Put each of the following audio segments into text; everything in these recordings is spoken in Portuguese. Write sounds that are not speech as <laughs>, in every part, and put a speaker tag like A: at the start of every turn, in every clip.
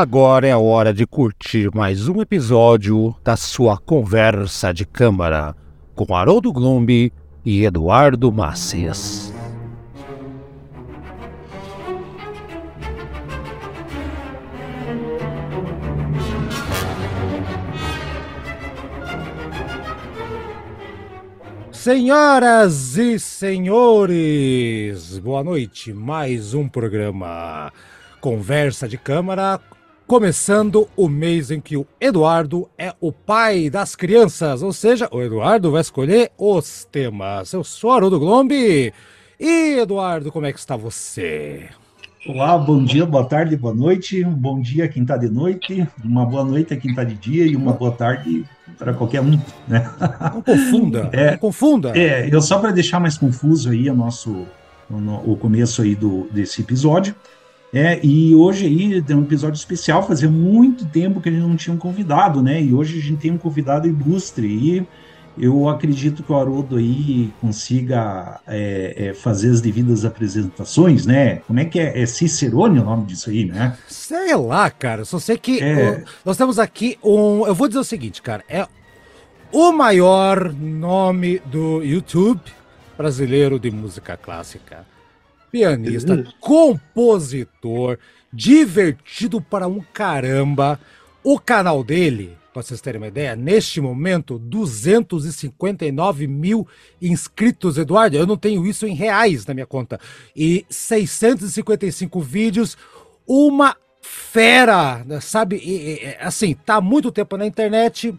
A: Agora é a hora de curtir mais um episódio da sua conversa de câmara com Haroldo Glombi e Eduardo Macias. Senhoras e senhores, boa noite. Mais um programa Conversa de Câmara, começando o mês em que o Eduardo é o pai das crianças, ou seja, o Eduardo vai escolher os temas. Eu sou Haroldo Glombi. E Eduardo, como é que está você?
B: Olá, bom dia, boa tarde, boa noite. Um bom dia quem está de noite, uma boa noite a quem está de dia e uma boa tarde para qualquer um, né?
A: Não confunda, <laughs> é, não confunda.
B: É, eu só para deixar mais confuso aí o nosso o começo aí do, desse episódio. É, e hoje aí tem um episódio especial, fazia muito tempo que a gente não tinha um convidado, né? E hoje a gente tem um convidado ilustre e eu acredito que o Haroldo aí consiga é, é, fazer as devidas apresentações, né? Como é que é? É Cicerone o nome disso aí, né?
A: Sei lá, cara. Só sei que é... nós temos aqui um. Eu vou dizer o seguinte, cara. É o maior nome do YouTube brasileiro de música clássica pianista, compositor, divertido para um caramba. O canal dele, para vocês terem uma ideia, neste momento, 259 mil inscritos, Eduardo. Eu não tenho isso em reais na minha conta. E 655 vídeos, uma fera, sabe? E, e, assim, tá muito tempo na internet.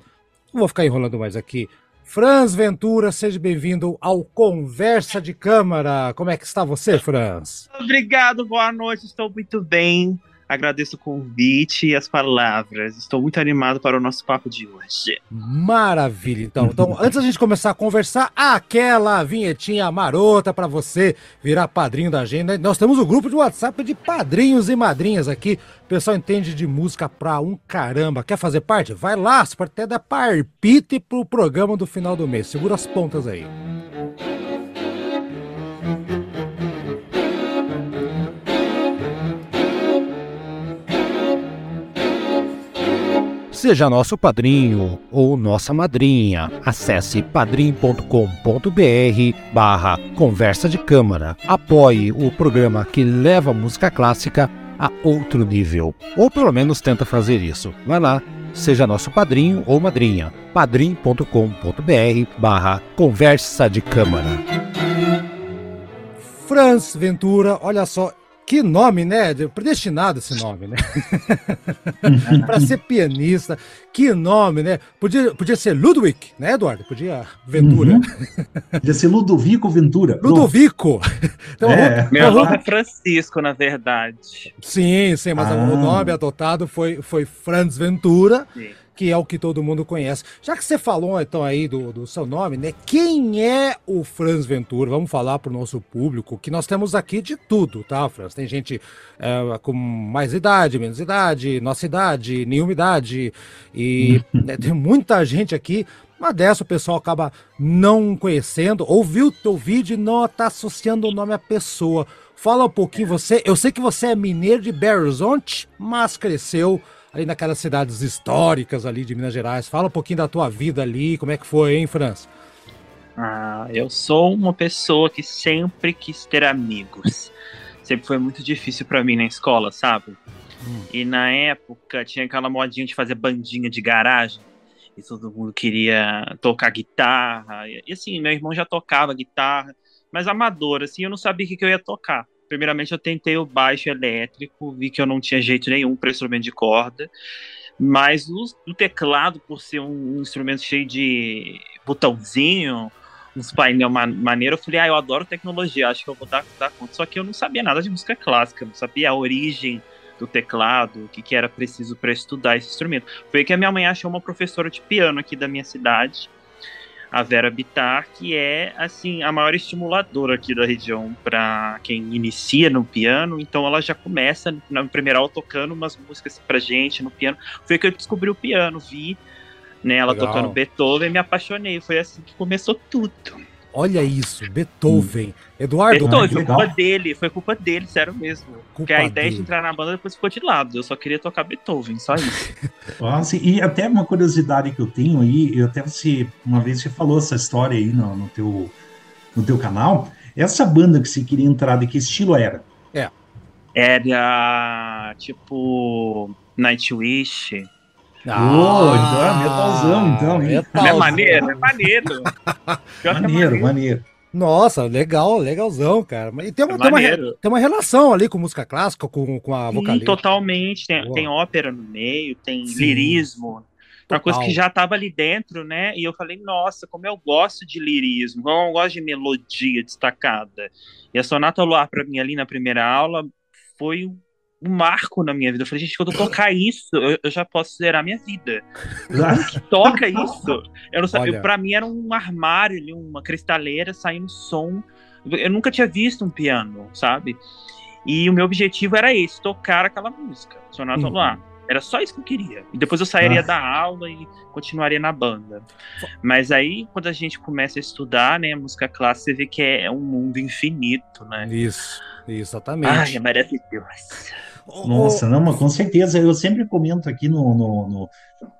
A: Não vou ficar enrolando mais aqui. Franz Ventura, seja bem-vindo ao Conversa de Câmara. Como é que está você, Franz?
C: Obrigado, boa noite, estou muito bem. Agradeço o convite e as palavras. Estou muito animado para o nosso papo de hoje.
A: Maravilha, então. Então, <laughs> antes da gente começar a conversar, aquela vinhetinha marota para você virar padrinho da agenda. Nós temos um grupo de WhatsApp de padrinhos e madrinhas aqui. O pessoal entende de música pra um caramba. Quer fazer parte? Vai lá, você pode até dar parpite pro programa do final do mês. Segura as pontas aí. Seja nosso padrinho ou nossa madrinha. Acesse padrim.com.br barra conversa de câmara. Apoie o programa que leva a música clássica a outro nível. Ou pelo menos tenta fazer isso. Vai lá, seja nosso padrinho ou madrinha. padrim.com.br barra conversa de câmara. Franz Ventura, olha só, que nome, né? Predestinado esse nome, né? <laughs> para ser pianista. Que nome, né? Podia, podia ser Ludwig, né, Eduardo? Podia Ventura. Uhum.
B: Podia ser Ludovico Ventura.
A: Ludovico. <laughs>
C: Então, é. Meu nome é Francisco, na verdade.
A: Sim, sim, mas ah. o nome adotado foi, foi Franz Ventura. Sim que é o que todo mundo conhece. Já que você falou então aí do, do seu nome, né? Quem é o Franz Ventura? Vamos falar para o nosso público que nós temos aqui de tudo, tá, Franz? Tem gente é, com mais idade, menos idade, nossa idade, nenhuma idade, e <laughs> né, tem muita gente aqui. Mas dessa o pessoal acaba não conhecendo, ouviu o teu vídeo e não está associando o nome à pessoa. Fala um pouquinho você. Eu sei que você é mineiro de Belo Horizonte, mas cresceu ali naquelas cidades históricas ali de Minas Gerais. Fala um pouquinho da tua vida ali, como é que foi, hein, França?
C: Ah, eu sou uma pessoa que sempre quis ter amigos. Sempre foi muito difícil para mim na escola, sabe? Hum. E na época tinha aquela modinha de fazer bandinha de garagem. E todo mundo queria tocar guitarra. E assim, meu irmão já tocava guitarra, mas amador, assim, eu não sabia o que, que eu ia tocar. Primeiramente, eu tentei o baixo elétrico, vi que eu não tinha jeito nenhum para instrumento de corda. Mas o, o, teclado, por ser um, um instrumento cheio de botãozinho, uns painel maneiro, eu falei, ah, eu adoro tecnologia, acho que eu vou dar, dar conta. Só que eu não sabia nada de música clássica, não sabia a origem do teclado, o que, que era preciso para estudar esse instrumento. Foi que a minha mãe achou uma professora de piano aqui da minha cidade, a Vera Bitar, que é assim a maior estimuladora aqui da região para quem inicia no piano. Então ela já começa na primeira aula tocando umas músicas pra gente no piano. Foi que eu descobri o piano, vi né, ela Legal. tocando Beethoven e me apaixonei. Foi assim que começou tudo.
A: Olha isso, Beethoven. Hum. Eduardo.
C: Beethoven, foi culpa dele, foi culpa dele, sério mesmo. Culpa Porque a ideia dele. de entrar na banda depois ficou de lado. Eu só queria tocar Beethoven, só isso. <laughs>
B: Nossa, e até uma curiosidade que eu tenho aí, eu até você, uma vez você falou essa história aí no, no, teu, no teu canal. Essa banda que você queria entrar, de que estilo era?
A: É.
C: Era tipo Nightwish.
B: Ah, oh, então é metalzão, então.
C: Metalzão. É maneiro, é maneiro. <laughs>
B: É maneiro, maneiro.
A: Nossa, legal, legalzão, cara. E tem uma, é tem, uma, tem uma relação ali com música clássica, com, com a vocalista.
C: totalmente. Tem, tem ópera no meio, tem Sim. lirismo. Uma coisa que já estava ali dentro, né? E eu falei, nossa, como eu gosto de lirismo, como eu gosto de melodia destacada. E a Sonata Luar, para mim, ali na primeira aula, foi um marco na minha vida. Eu falei, gente, quando eu tocar isso, eu, eu já posso zerar minha vida. Toca isso? Eu não sabia, pra mim era um armário ali, uma cristaleira saindo som. Eu nunca tinha visto um piano, sabe? E o meu objetivo era esse, tocar aquela música, Sonata uhum. Luar. Era só isso que eu queria. E depois eu sairia ah. da aula e continuaria na banda. Mas aí, quando a gente começa a estudar, né, música clássica, você vê que é um mundo infinito, né?
A: Isso, exatamente.
C: Ai, é maravilhoso.
B: Nossa, não, mas com certeza. Eu sempre comento aqui no, no, no,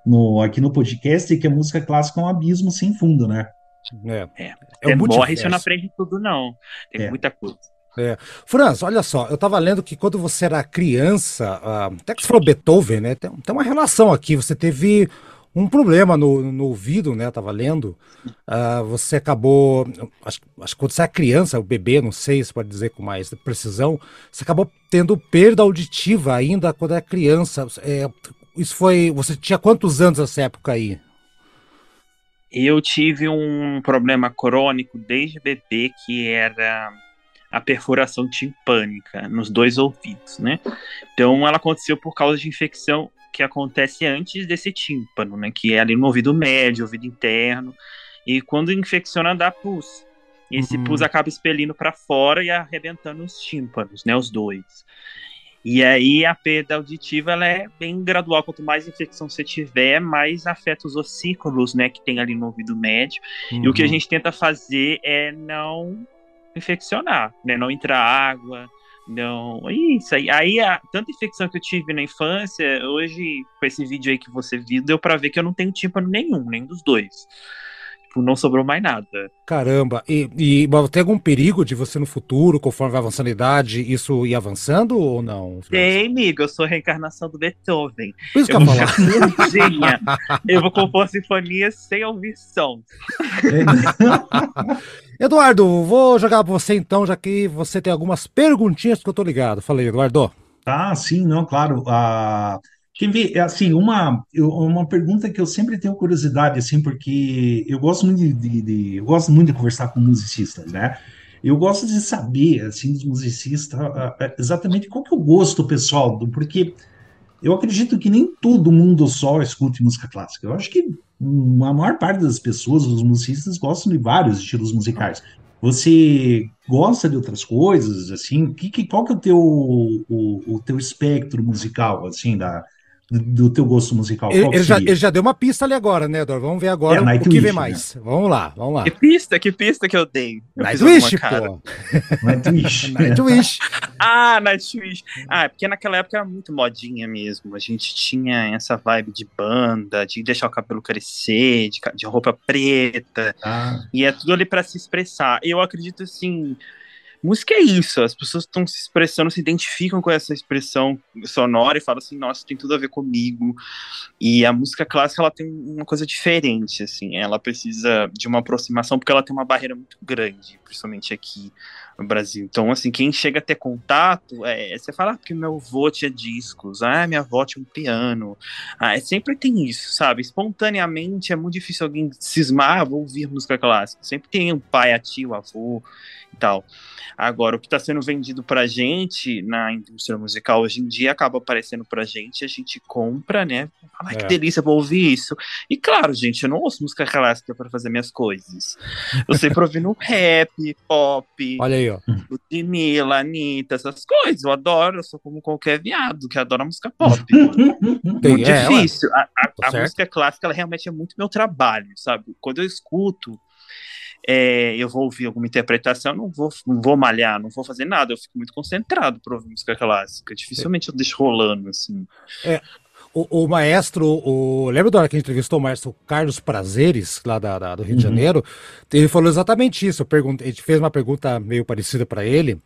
B: no, aqui no podcast que a música clássica é um abismo sem fundo, né?
C: É. é. é morre você não aprende tudo, não. Tem é. muita coisa.
A: É. Franz, olha só, eu estava lendo que quando você era criança, uh, até que você falou Beethoven, né? Tem, tem uma relação aqui. Você teve um problema no, no ouvido, né? Tava lendo. Uh, você acabou. Acho, acho que quando você é criança, o bebê, não sei se pode dizer com mais precisão, você acabou tendo perda auditiva ainda quando era criança. É, isso foi. Você tinha quantos anos nessa época aí?
C: Eu tive um problema crônico desde bebê que era a perfuração timpânica nos dois ouvidos, né? Então ela aconteceu por causa de infecção que acontece antes desse tímpano, né? Que é ali no ouvido médio, ouvido interno. E quando infecciona, dá pus. E esse uhum. pus acaba expelindo para fora e arrebentando os tímpanos, né? Os dois. E aí a perda auditiva ela é bem gradual. Quanto mais infecção você tiver, mais afeta os ossículos, né? Que tem ali no ouvido médio. Uhum. E o que a uhum. gente tenta fazer é não infeccionar, né? Não entrar água, não, isso aí. Aí, a, tanta infecção que eu tive na infância, hoje, com esse vídeo aí que você viu, deu pra ver que eu não tenho tímpano nenhum, nem dos dois. Tipo, não sobrou mais nada.
A: Caramba, e, e tem algum perigo de você no futuro, conforme vai avançando a idade, isso ir avançando ou não?
C: Tem, amigo, eu sou a reencarnação do Beethoven.
A: Por isso que eu, eu vou
C: falar. eu vou compor sinfonia sem ouvir som. <laughs>
A: Eduardo, vou jogar pra você então, já que você tem algumas perguntinhas que eu tô ligado. Falei, Eduardo.
B: Ah, sim, não, claro. Ah, quem vê, assim, uma, uma pergunta que eu sempre tenho curiosidade, assim, porque eu gosto muito de, de, de eu gosto muito de conversar com musicistas, né? Eu gosto de saber, assim, dos musicistas, ah, ah, exatamente qual que é o gosto pessoal, porque eu acredito que nem todo mundo só escute música clássica. Eu acho que a maior parte das pessoas, os musicistas, gostam de vários estilos musicais. Você gosta de outras coisas, assim? Que, que, qual que é o teu, o, o teu espectro musical, assim, da, do teu gosto musical?
A: Ele, ele, já, ele, já, deu uma pista ali agora, né, Dor? Vamos ver agora é, o que vem né? mais. Né? Vamos lá, vamos lá.
C: Que pista, que pista que eu dei?
A: Nightwish, pô. <laughs>
B: Nightwish.
A: Nightwish. <laughs> <laughs>
C: ah, Nightwish. Ah, é porque naquela época era muito modinha mesmo. A gente tinha essa vibe de banda, de deixar o cabelo crescer, de, de roupa preta. Ah. E é tudo ali para se expressar. Eu acredito, assim, Música é isso, as pessoas estão se expressando, se identificam com essa expressão sonora e falam assim, nossa, tem tudo a ver comigo. E a música clássica, ela tem uma coisa diferente, assim, ela precisa de uma aproximação, porque ela tem uma barreira muito grande, principalmente aqui no Brasil. Então, assim, quem chega a ter contato, é, você fala ah, porque meu avô tinha discos, ah, minha avó tinha um piano. Ah, é, sempre tem isso, sabe? Espontaneamente é muito difícil alguém cismar, ah, vou ouvir música clássica. Sempre tem um pai, a tio, avô e tal. Agora, o que está sendo vendido pra gente na indústria musical hoje em dia acaba aparecendo pra gente, a gente compra, né? Ai, que é. delícia, vou ouvir isso. E claro, gente, eu não ouço música clássica para fazer minhas coisas. Eu sempre ouvindo rap, pop.
A: Olha aí, ó.
C: Ludmilla, Anitta, essas coisas. Eu adoro, eu sou como qualquer viado que adora música pop. <laughs> Tem, muito é, difícil. A, a, a música clássica, ela realmente é muito meu trabalho, sabe? Quando eu escuto é, eu vou ouvir alguma interpretação, não vou, não vou malhar, não vou fazer nada, eu fico muito concentrado para ouvir música clássica. Dificilmente eu deixo rolando, assim.
A: É, o, o, maestro, o, lembra da hora que a gente entrevistou o maestro Carlos Prazeres, lá da, da do Rio uhum. de Janeiro? Ele falou exatamente isso. Eu perguntei, a gente fez uma pergunta meio parecida para ele.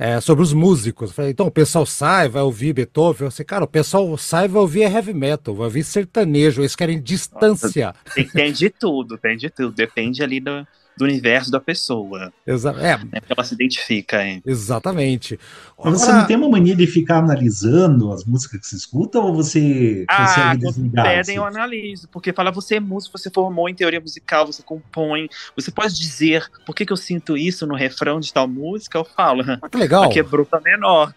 A: É, sobre os músicos. falei, então, o pessoal sai, vai ouvir Beethoven. Eu falei, cara, o pessoal sai vai ouvir heavy metal, vai ouvir sertanejo, eles querem distância.
C: Tem, tem de tudo, tem de tudo. Depende ali do, do universo da pessoa.
A: Exa é.
C: é ela se identifica, hein?
A: Exatamente.
B: Mas você não tem uma mania de ficar analisando as músicas que você escuta ou você
C: ah, consegue desligar? Pedem assim? eu analiso, porque fala, você é músico, você formou em teoria musical, você compõe, você pode dizer por que, que eu sinto isso no refrão de tal música, eu falo.
A: Ah, que legal.
C: Aqui é bruta menor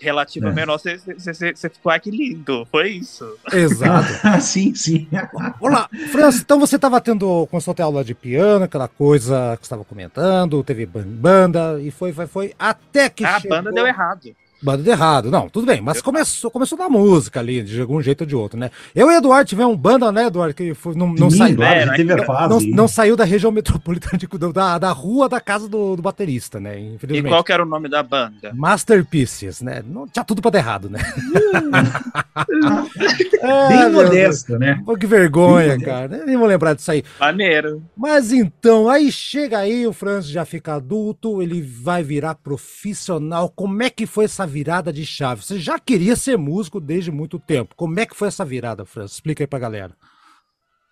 C: relativa é. menor, você, você, você ficou, ah, que lindo, foi isso.
A: Exato. <laughs>
B: sim, sim. <laughs>
A: Olá, França, então você estava tendo, começou a ter aula de piano, aquela coisa que você estava comentando, teve banda, e foi, foi, foi, até que
C: ah, chegou... A banda deu errado.
A: Banda de errado. Não, tudo bem, mas começou, começou na música ali, de algum jeito ou de outro, né? Eu e Eduardo tivemos um banda, né, Eduardo, que foi, não, não, saiu,
B: é, teve a
A: fase, não, não, saiu da região metropolitana de, da, da rua da casa do, do baterista, né?
C: Infelizmente. E qual que era o nome da banda?
A: Masterpieces, né? Não, tinha tudo pra dar errado, né? <laughs>
B: é, Bem modesto, né?
A: Pô, que vergonha, Bem cara. Nem vou lembrar disso aí.
C: Maneiro.
A: Mas então, aí chega aí, o Francis já fica adulto, ele vai virar profissional. Como é que foi essa virada de chave? Você já queria ser músico desde muito tempo. Como é que foi essa virada, França? Explica aí pra galera.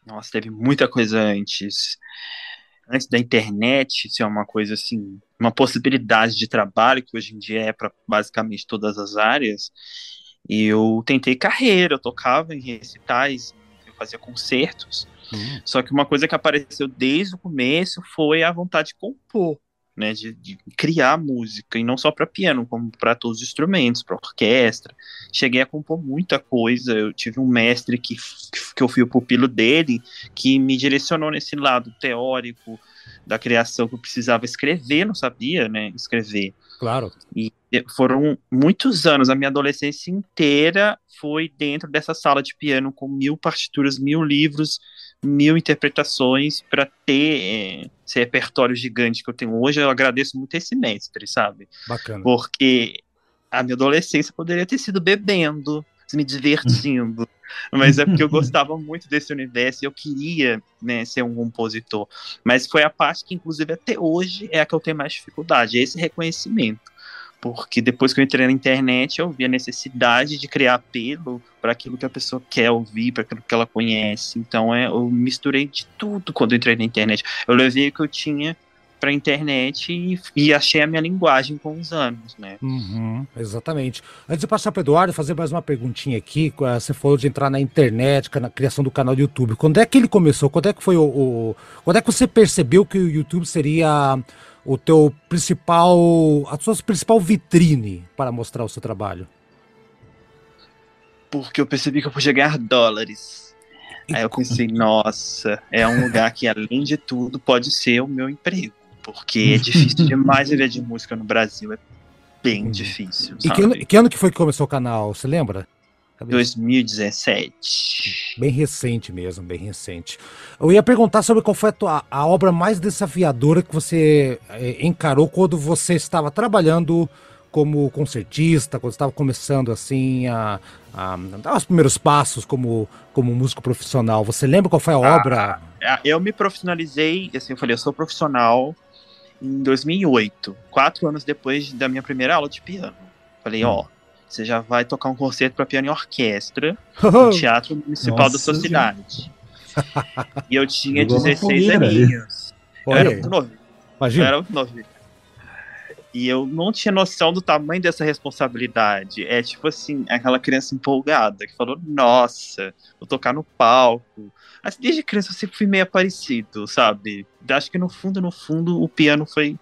C: Nossa, teve muita coisa antes. Antes da internet, isso é uma coisa assim, uma possibilidade de trabalho que hoje em dia é para basicamente todas as áreas. E eu tentei carreira, eu tocava em recitais, eu fazia concertos. Uhum. Só que uma coisa que apareceu desde o começo foi a vontade de compor né, de, de criar música, e não só para piano, como para todos os instrumentos, para orquestra. Cheguei a compor muita coisa, eu tive um mestre que, que eu fui o pupilo dele, que me direcionou nesse lado teórico da criação que eu precisava escrever, não sabia, né, escrever.
A: Claro.
C: E foram muitos anos, a minha adolescência inteira foi dentro dessa sala de piano com mil partituras, mil livros, mil interpretações para ter é, esse repertório gigante que eu tenho hoje. Eu agradeço muito esse mestre, sabe?
A: Bacana.
C: Porque a minha adolescência poderia ter sido bebendo, me divertindo. <laughs> mas é porque eu gostava muito desse universo e eu queria né, ser um compositor. Mas foi a parte que, inclusive, até hoje é a que eu tenho mais dificuldade, é esse reconhecimento porque depois que eu entrei na internet eu vi a necessidade de criar apelo para aquilo que a pessoa quer ouvir, para aquilo que ela conhece. Então é, eu misturei de tudo quando entrei na internet. Eu levei o que eu tinha para a internet e, e, achei a minha linguagem com os anos, né?
A: Uhum, exatamente. Antes de passar para Eduardo, fazer mais uma perguntinha aqui. Você falou de entrar na internet, na criação do canal do YouTube. Quando é que ele começou? Quando é que foi o, o quando é que você percebeu que o YouTube seria o teu principal, a sua principal vitrine para mostrar o seu trabalho?
C: Porque eu percebi que eu podia ganhar dólares. E Aí eu pensei, nossa, é um lugar que além de tudo pode ser o meu emprego, porque é difícil demais viver de música no Brasil, é bem difícil.
A: E que ano, que ano, que foi que começou o canal? Você lembra?
C: 2017.
A: Bem recente mesmo, bem recente. Eu ia perguntar sobre qual foi a, tua, a obra mais desafiadora que você é, encarou quando você estava trabalhando como concertista, quando estava começando assim a, a, dar os primeiros passos como, como músico profissional. Você lembra qual foi a ah, obra?
C: Eu me profissionalizei, assim, eu falei, eu sou profissional em 2008, quatro anos depois da minha primeira aula de piano. Falei, hum. ó, você já vai tocar um concerto para piano e orquestra <laughs> no Teatro Municipal Nossa, da sua cidade. e eu tinha 16 aninhos. Eu era muito novo. Imagina. Eu era muito novo. E eu não tinha noção do tamanho dessa responsabilidade. É tipo assim, aquela criança empolgada que falou: Nossa, vou tocar no palco. Assim, desde criança eu sempre fui meio parecido, sabe? Acho que no fundo, no fundo, o piano foi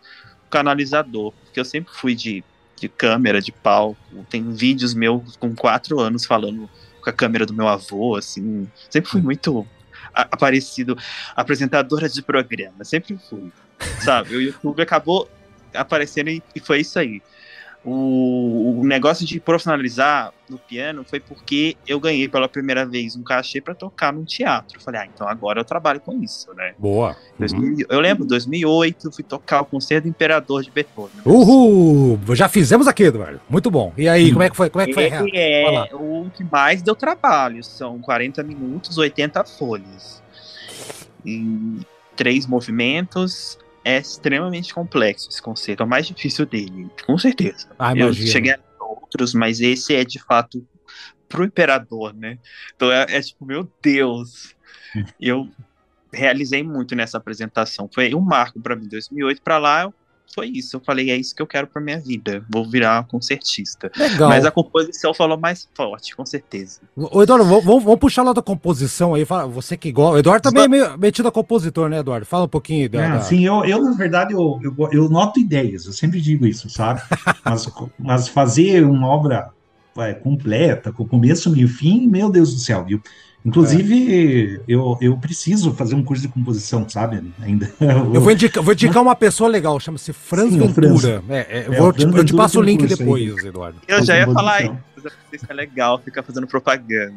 C: o canalizador. Porque eu sempre fui de de câmera, de palco. Tem vídeos meus com quatro anos falando com a câmera do meu avô, assim. Sempre fui muito aparecido, apresentadora de programa, sempre fui, sabe? O YouTube acabou aparecendo e, e foi isso aí. O, o negócio de profissionalizar no piano foi porque eu ganhei pela primeira vez um cachê para tocar num teatro. Falei, ah, então agora eu trabalho com isso, né?
A: Boa.
C: 2000, eu lembro, 2008, fui tocar o Concerto do Imperador de Beethoven.
A: Uhul! Já fizemos aqui, Eduardo. Muito bom. E aí, como é que foi? Como é que foi?
C: É o que mais deu trabalho. São 40 minutos, 80 folhas. Em três movimentos é extremamente complexo esse conceito, é o mais difícil dele, com certeza.
A: Ah,
C: eu cheguei a outros, mas esse é de fato pro imperador, né? Então é, é tipo, meu Deus. Hum. Eu realizei muito nessa apresentação. Foi um marco para mim. 2008 para lá, foi isso. Eu falei, é isso que eu quero pra minha vida. Vou virar concertista.
A: Legal.
C: Mas a composição falou mais forte, com certeza.
A: Ô, Eduardo, vamos, vamos puxar lá da composição aí. Fala, você que gosta. O Eduardo também é meio metido a compositor, né, Eduardo? Fala um pouquinho
B: da. É. Sim, eu, eu, na verdade, eu, eu, eu, noto ideias, eu sempre digo isso, sabe? <laughs> mas, mas fazer uma obra é, completa, com começo, meio fim, meu Deus do céu, viu? Inclusive, é. eu, eu preciso fazer um curso de composição, sabe? Ainda. <laughs>
A: Eu vou indicar, vou indicar uma pessoa legal, chama-se Franz Sim, Ventura. É, é, eu, é, vou, te, eu te passo o link depois, aí. Eduardo.
C: Eu já ia falar isso, é legal ficar fazendo propaganda.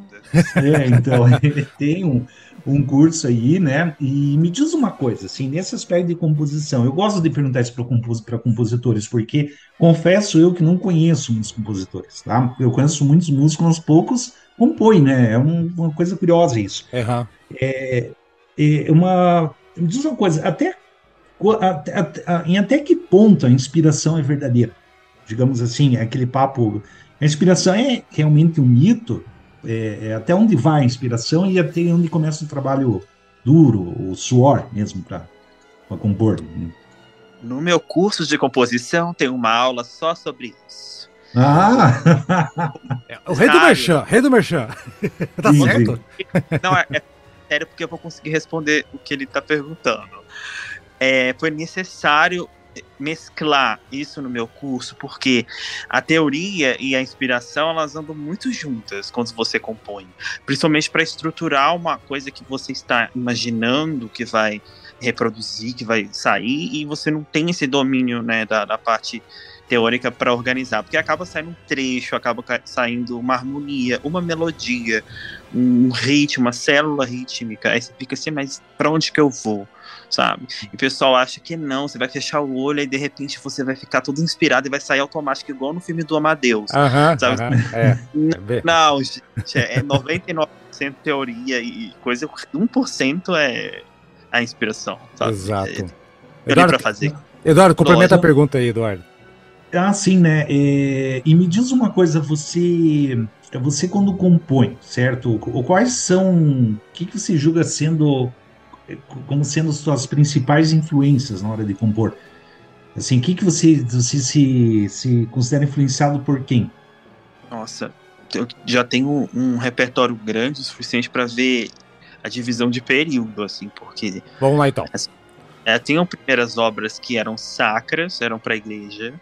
B: É, então, <laughs> tem um, um curso aí, né? E me diz uma coisa, assim, nesse aspecto de composição, eu gosto de perguntar isso para compos compositores, porque confesso eu que não conheço muitos compositores, tá? Eu conheço muitos músicos, uns poucos compõe, né? É um, uma coisa curiosa isso.
A: Uhum.
B: É, é uma. Me diz uma coisa, até, até, em até que ponto a inspiração é verdadeira? Digamos assim, aquele papo. A inspiração é realmente um mito? É, é até onde vai a inspiração e até onde começa o trabalho duro, o suor mesmo para compor?
C: No meu curso de composição tem uma aula só sobre isso.
B: Ah!
A: É, o rei do Merchan, rei do Merchan. <laughs> tá sim, certo?
C: Sim. Não, é, é, sério porque eu vou conseguir responder o que ele tá perguntando. É, foi necessário mesclar isso no meu curso, porque a teoria e a inspiração elas andam muito juntas quando você compõe, principalmente para estruturar uma coisa que você está imaginando que vai reproduzir, que vai sair, e você não tem esse domínio né, da, da parte teórica para organizar, porque acaba saindo um trecho, acaba saindo uma harmonia, uma melodia, um ritmo, uma célula rítmica. Aí você fica assim, mas para onde que eu vou? Sabe? E o pessoal acha que não, você vai fechar o olho e de repente você vai ficar todo inspirado e vai sair automático, igual no filme do Amadeus.
A: Uhum, sabe? É.
C: Não, gente, é 99% teoria e coisa, 1% é a inspiração. Sabe?
A: Exato.
C: É, Eduardo, fazer.
A: Eduardo, complementa a pergunta aí, Eduardo.
B: Ah, sim, né? É, e me diz uma coisa, você, você quando compõe, certo? Quais são, o que, que você julga sendo, como sendo as suas principais influências na hora de compor? Assim, o que, que você, você se, se considera influenciado por quem?
C: Nossa, eu já tenho um repertório grande o suficiente para ver a divisão de período, assim, porque...
A: Vamos lá, então.
C: É, tinham primeiras obras que eram sacras, eram para a igreja,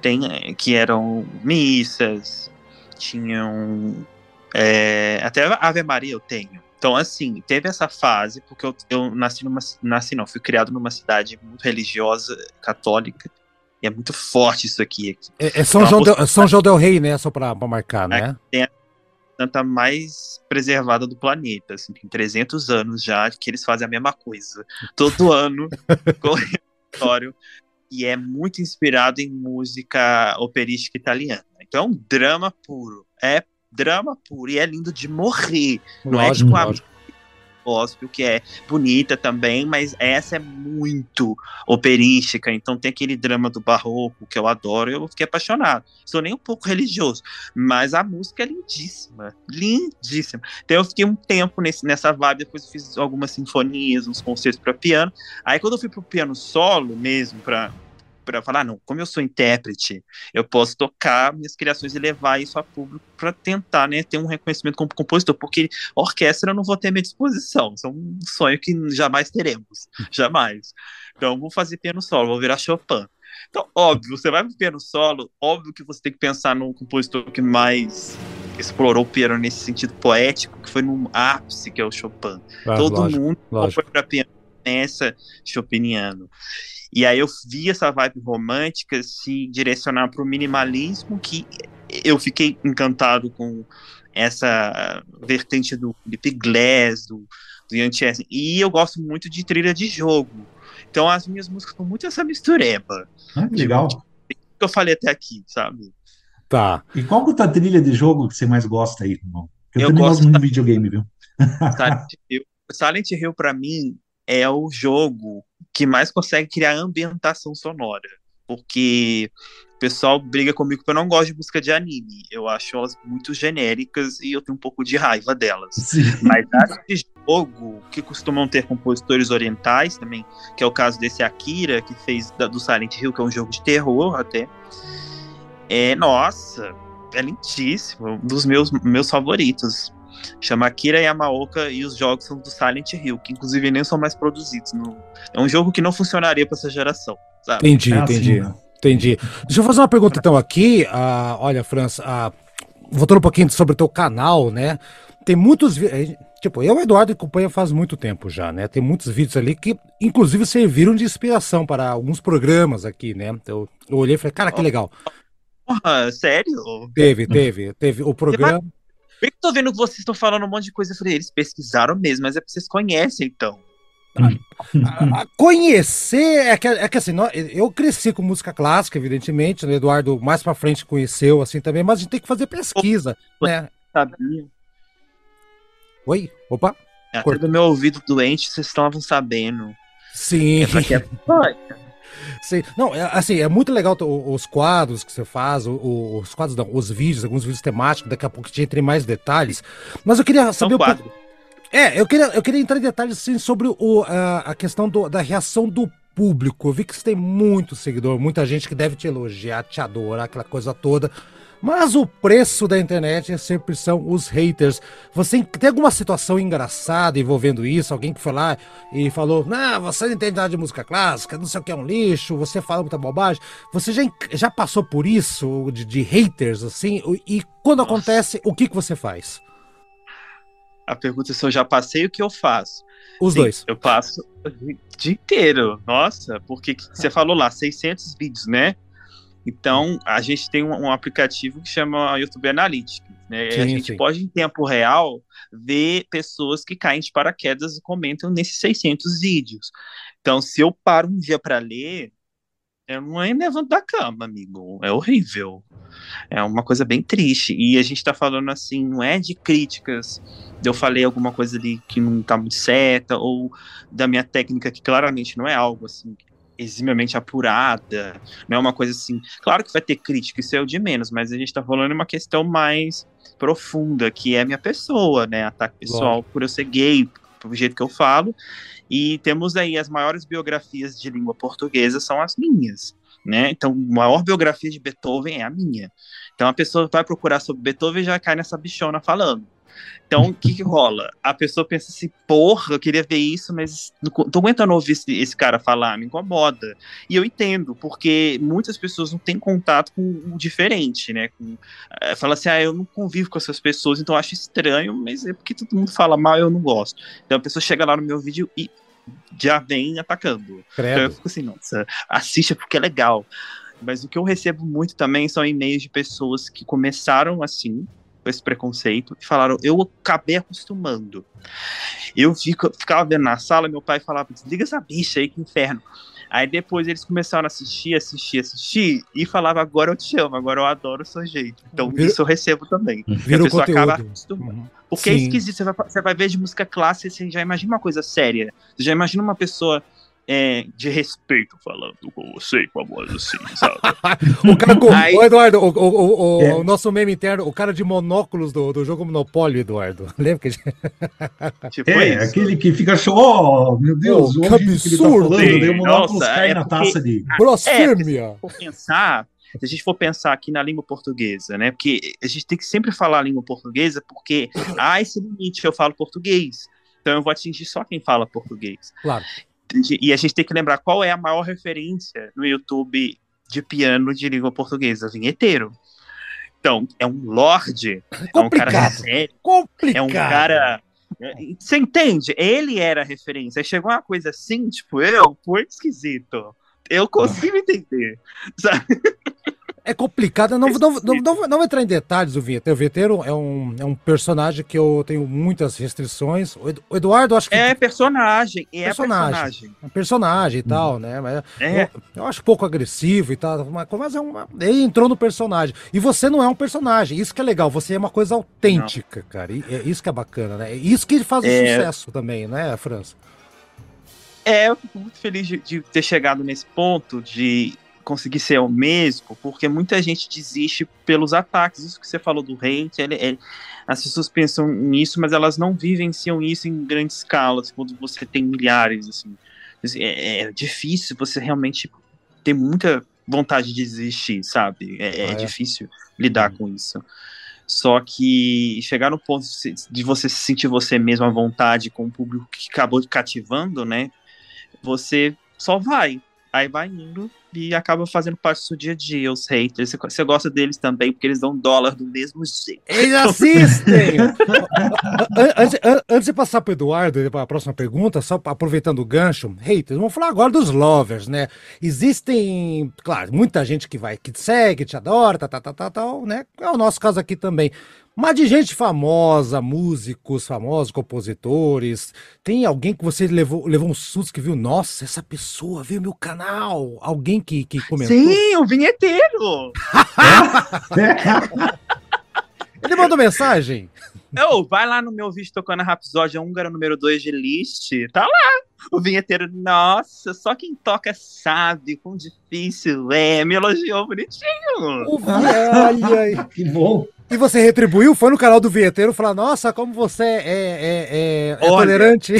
C: tem, eh, que eram missas, tinham. É, até Ave Maria eu tenho. Então, assim, teve essa fase, porque eu, eu nasci numa. Nasci não, fui criado numa cidade muito religiosa, católica. E é muito forte isso aqui. aqui.
A: É, é São, então, João del, São João del Rei, né? Só pra, pra marcar, né?
C: Tem a santa mais preservada do planeta. Assim, tem 300 anos já que eles fazem a mesma coisa. Todo <laughs> ano, com o e é muito inspirado em música operística italiana. Então é um drama puro. É drama puro e é lindo de morrer. Lógico, não é tipo a gospel, que é bonita também, mas essa é muito operística, então tem aquele drama do barroco que eu adoro, eu fiquei apaixonado. Sou nem um pouco religioso, mas a música é lindíssima, lindíssima. Então eu fiquei um tempo nesse, nessa vibe, depois fiz algumas sinfonias, uns concertos para piano. Aí quando eu fui pro piano solo mesmo, para para falar, não, como eu sou intérprete, eu posso tocar minhas criações e levar isso a público para tentar, né, ter um reconhecimento como compositor, porque orquestra eu não vou ter à minha disposição, isso é um sonho que jamais teremos, <laughs> jamais. Então, vou fazer piano solo, vou virar Chopin. Então, óbvio, você vai pro piano solo, óbvio que você tem que pensar no compositor que mais explorou o piano nesse sentido poético, que foi no ápice, que é o Chopin. Ah, Todo lógico, mundo lógico. foi para piano nessa chopiniano. E aí eu vi essa vibe romântica se direcionar para o minimalismo, que eu fiquei encantado com essa vertente do Philip Glass, do, do Ian Chesney. E eu gosto muito de trilha de jogo. Então as minhas músicas são muito essa mistureba.
B: Ah, legal.
C: Tipo, que eu falei até aqui, sabe?
B: Tá. E qual que é a trilha de jogo que você mais gosta aí, irmão?
C: Eu, eu também gosto muito da... de videogame, viu? Silent Hill, Silent Hill para mim, é o jogo que mais consegue criar ambientação sonora. Porque o pessoal briga comigo porque eu não gosto de música de anime. Eu acho elas muito genéricas e eu tenho um pouco de raiva delas. Sim. Mas esse jogo, que costumam ter compositores orientais também, que é o caso desse Akira, que fez do Silent Hill, que é um jogo de terror até. É, nossa, é lindíssimo. Um dos meus, meus favoritos. Chama Akira Yamaoka e os jogos são do Silent Hill, que inclusive nem são mais produzidos. No... É um jogo que não funcionaria para essa geração. Sabe?
A: Entendi, é assim, entendi. Né? Entendi. Deixa eu fazer uma pergunta então aqui. Uh, olha, França, uh, voltando um pouquinho sobre o teu canal, né? Tem muitos eh, Tipo, eu, Eduardo, acompanho faz muito tempo já, né? Tem muitos vídeos ali que, inclusive, serviram de inspiração para alguns programas aqui, né? Eu, eu olhei e falei, cara, que legal.
C: Porra, sério?
A: Teve, teve, teve. O programa.
C: Eu tô vendo que vocês estão falando um monte de coisa. Eu falei, eles pesquisaram mesmo, mas é porque vocês conhecem, então.
A: A, a conhecer é que, é que assim, eu cresci com música clássica, evidentemente, o né? Eduardo mais para frente conheceu assim também, mas a gente tem que fazer pesquisa, né? Sabia. Oi? Opa.
C: Até do meu ouvido doente, vocês estavam sabendo.
A: Sim. É <laughs> Não, é, assim, é muito legal os quadros que você faz, os quadros, não, os vídeos, alguns vídeos temáticos, daqui a pouco a gente entra em mais detalhes. Mas eu queria saber um pouco. É, eu queria, eu queria entrar em detalhes assim, sobre o, a, a questão do, da reação do público. Eu vi que você tem muito seguidor, muita gente que deve te elogiar, te adorar, aquela coisa toda. Mas o preço da internet sempre são os haters. Você tem alguma situação engraçada envolvendo isso? Alguém que foi lá e falou: Não, você não entende nada de música clássica, não sei o que é um lixo, você fala muita bobagem. Você já, já passou por isso, de, de haters, assim? E quando Nossa. acontece, o que, que você faz?
C: A pergunta é se eu já passei o que eu faço.
A: Os Sim, dois.
C: Eu passo o dia inteiro. Nossa, porque você falou lá, 600 vídeos, né? Então, a gente tem um, um aplicativo que chama YouTube Analytics. Né? Sim, a gente sim. pode, em tempo real, ver pessoas que caem de paraquedas e comentam nesses 600 vídeos. Então, se eu paro um dia para ler, eu não é levanto da cama, amigo. É horrível. É uma coisa bem triste. E a gente tá falando assim, não é de críticas. Eu falei alguma coisa ali que não tá muito certa, ou da minha técnica que claramente não é algo assim eximamente apurada, não é uma coisa assim. Claro que vai ter crítica, isso é o de menos, mas a gente tá falando uma questão mais profunda, que é a minha pessoa, né? Ataque pessoal por eu ser gay, do jeito que eu falo. E temos aí as maiores biografias de língua portuguesa são as minhas, né? Então, a maior biografia de Beethoven é a minha. Então, a pessoa vai procurar sobre Beethoven e já cai nessa bichona falando. Então, o que, que rola? A pessoa pensa assim, porra, eu queria ver isso, mas não tô aguentando ouvir esse, esse, cara falar, me incomoda. E eu entendo, porque muitas pessoas não têm contato com o diferente, né? Com, é, fala assim, ah, eu não convivo com essas pessoas, então eu acho estranho, mas é porque todo mundo fala mal, eu não gosto. Então a pessoa chega lá no meu vídeo e já vem atacando. Credo. Então eu fico assim, nossa, assista porque é legal. Mas o que eu recebo muito também são e-mails de pessoas que começaram assim, com esse preconceito e falaram: eu acabei acostumando. Eu fico, ficava vendo na sala, meu pai falava: desliga essa bicha aí, que inferno. Aí depois eles começaram a assistir, assistir, assistir e falava: agora eu te amo, agora eu adoro o seu jeito. Então Vira, isso eu recebo também.
A: Vira a pessoa acaba acostumando.
C: Uhum. Porque é Sim. é esquisito, você vai, você vai ver de música clássica, você já imagina uma coisa séria. Você já imagina uma pessoa é, de respeito falando com você, com a voz assim, sabe? <laughs>
A: o cara com. Aí... O Eduardo, o, o, o, é. o, nosso meme interno, o cara de monóculos do, do jogo Monopólio, Eduardo. <laughs> Lembra que.
B: tipo é, isso? aquele que fica show. Oh, meu Deus, oh,
A: que absurdo! Tá falando,
B: o monóculos Nossa, cai é na taça de.
A: Blasfêmia!
C: É, pensar. Se a gente for pensar aqui na língua portuguesa, né? Porque a gente tem que sempre falar a língua portuguesa, porque há esse limite, eu falo português. Então eu vou atingir só quem fala português.
A: Claro.
C: E a gente tem que lembrar qual é a maior referência no YouTube de piano de língua portuguesa, vinheteiro. Então, é um lorde, é um cara sério,
A: complicado.
C: é um cara. Você entende? Ele era a referência. Aí chegou uma coisa assim, tipo, eu, foi esquisito. Eu consigo entender, sabe?
A: É complicado, não, não, não, não, não vou entrar em detalhes do Vinheteiro. O Vinheteiro é um, é um personagem que eu tenho muitas restrições. O Eduardo, acho que.
C: É personagem, é personagem. personagem.
A: É personagem e uhum. tal, né? Mas é. Eu, eu, acho pouco agressivo e tal, mas é uma. Ele entrou no personagem. E você não é um personagem. Isso que é legal, você é uma coisa autêntica, não. cara. E é isso que é bacana, né? Isso que faz o é... sucesso também, né, França?
C: É, eu fico muito feliz de, de ter chegado nesse ponto de conseguir ser o mesmo, porque muita gente desiste pelos ataques. Isso que você falou do hate, ele, ele, as pessoas pensam nisso, mas elas não vivenciam isso em grande escala, assim, quando você tem milhares, assim. É, é, difícil você realmente ter muita vontade de desistir, sabe? É, é, é. difícil lidar com isso. Só que chegar no ponto de você sentir você mesmo à vontade com o público que acabou cativando, né? Você só vai. Aí vai indo e acaba fazendo parte do seu dia a dia, os haters. Você, gosta deles também, porque eles dão dólar do mesmo jeito.
A: Eles <laughs> assistem! <laughs> antes, antes, de passar para o Eduardo, para a próxima pergunta, só aproveitando o gancho, haters, vamos falar agora dos lovers, né? Existem, claro, muita gente que vai, que te segue, te adora, tal, tal, tal, tal, né? É o nosso caso aqui também. Mas de gente famosa, músicos famosos, compositores. Tem alguém que você levou, levou um susto que viu? Nossa, essa pessoa viu meu canal. Alguém que, que comentou.
C: Sim, o vinheteiro! <laughs>
A: Ele mandou mensagem?
C: Eu, vai lá no meu vídeo tocando a Rapsódia húngara número 2 de list. Tá lá. O vinheteiro, nossa, só quem toca sabe quão difícil é. Me elogiou bonitinho.
A: Olha, <laughs> que bom. E você retribuiu? Foi no canal do Vinheteiro falar, nossa, como você é, é, é, é tolerante.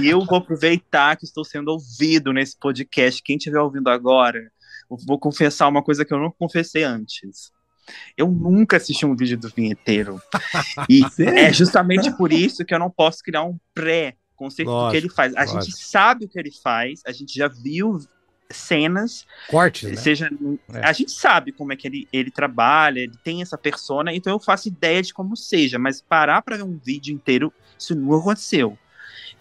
C: e eu vou aproveitar que estou sendo ouvido nesse podcast. Quem estiver ouvindo agora, vou confessar uma coisa que eu não confessei antes. Eu nunca assisti um vídeo do vinheteiro. <laughs> E é justamente por isso que eu não posso criar um pré-conceito do que ele faz. A lógico. gente sabe o que ele faz, a gente já viu cenas.
A: Cortes, né?
C: Seja, é. A gente sabe como é que ele, ele trabalha, ele tem essa persona, então eu faço ideia de como seja, mas parar para ver um vídeo inteiro, isso não aconteceu.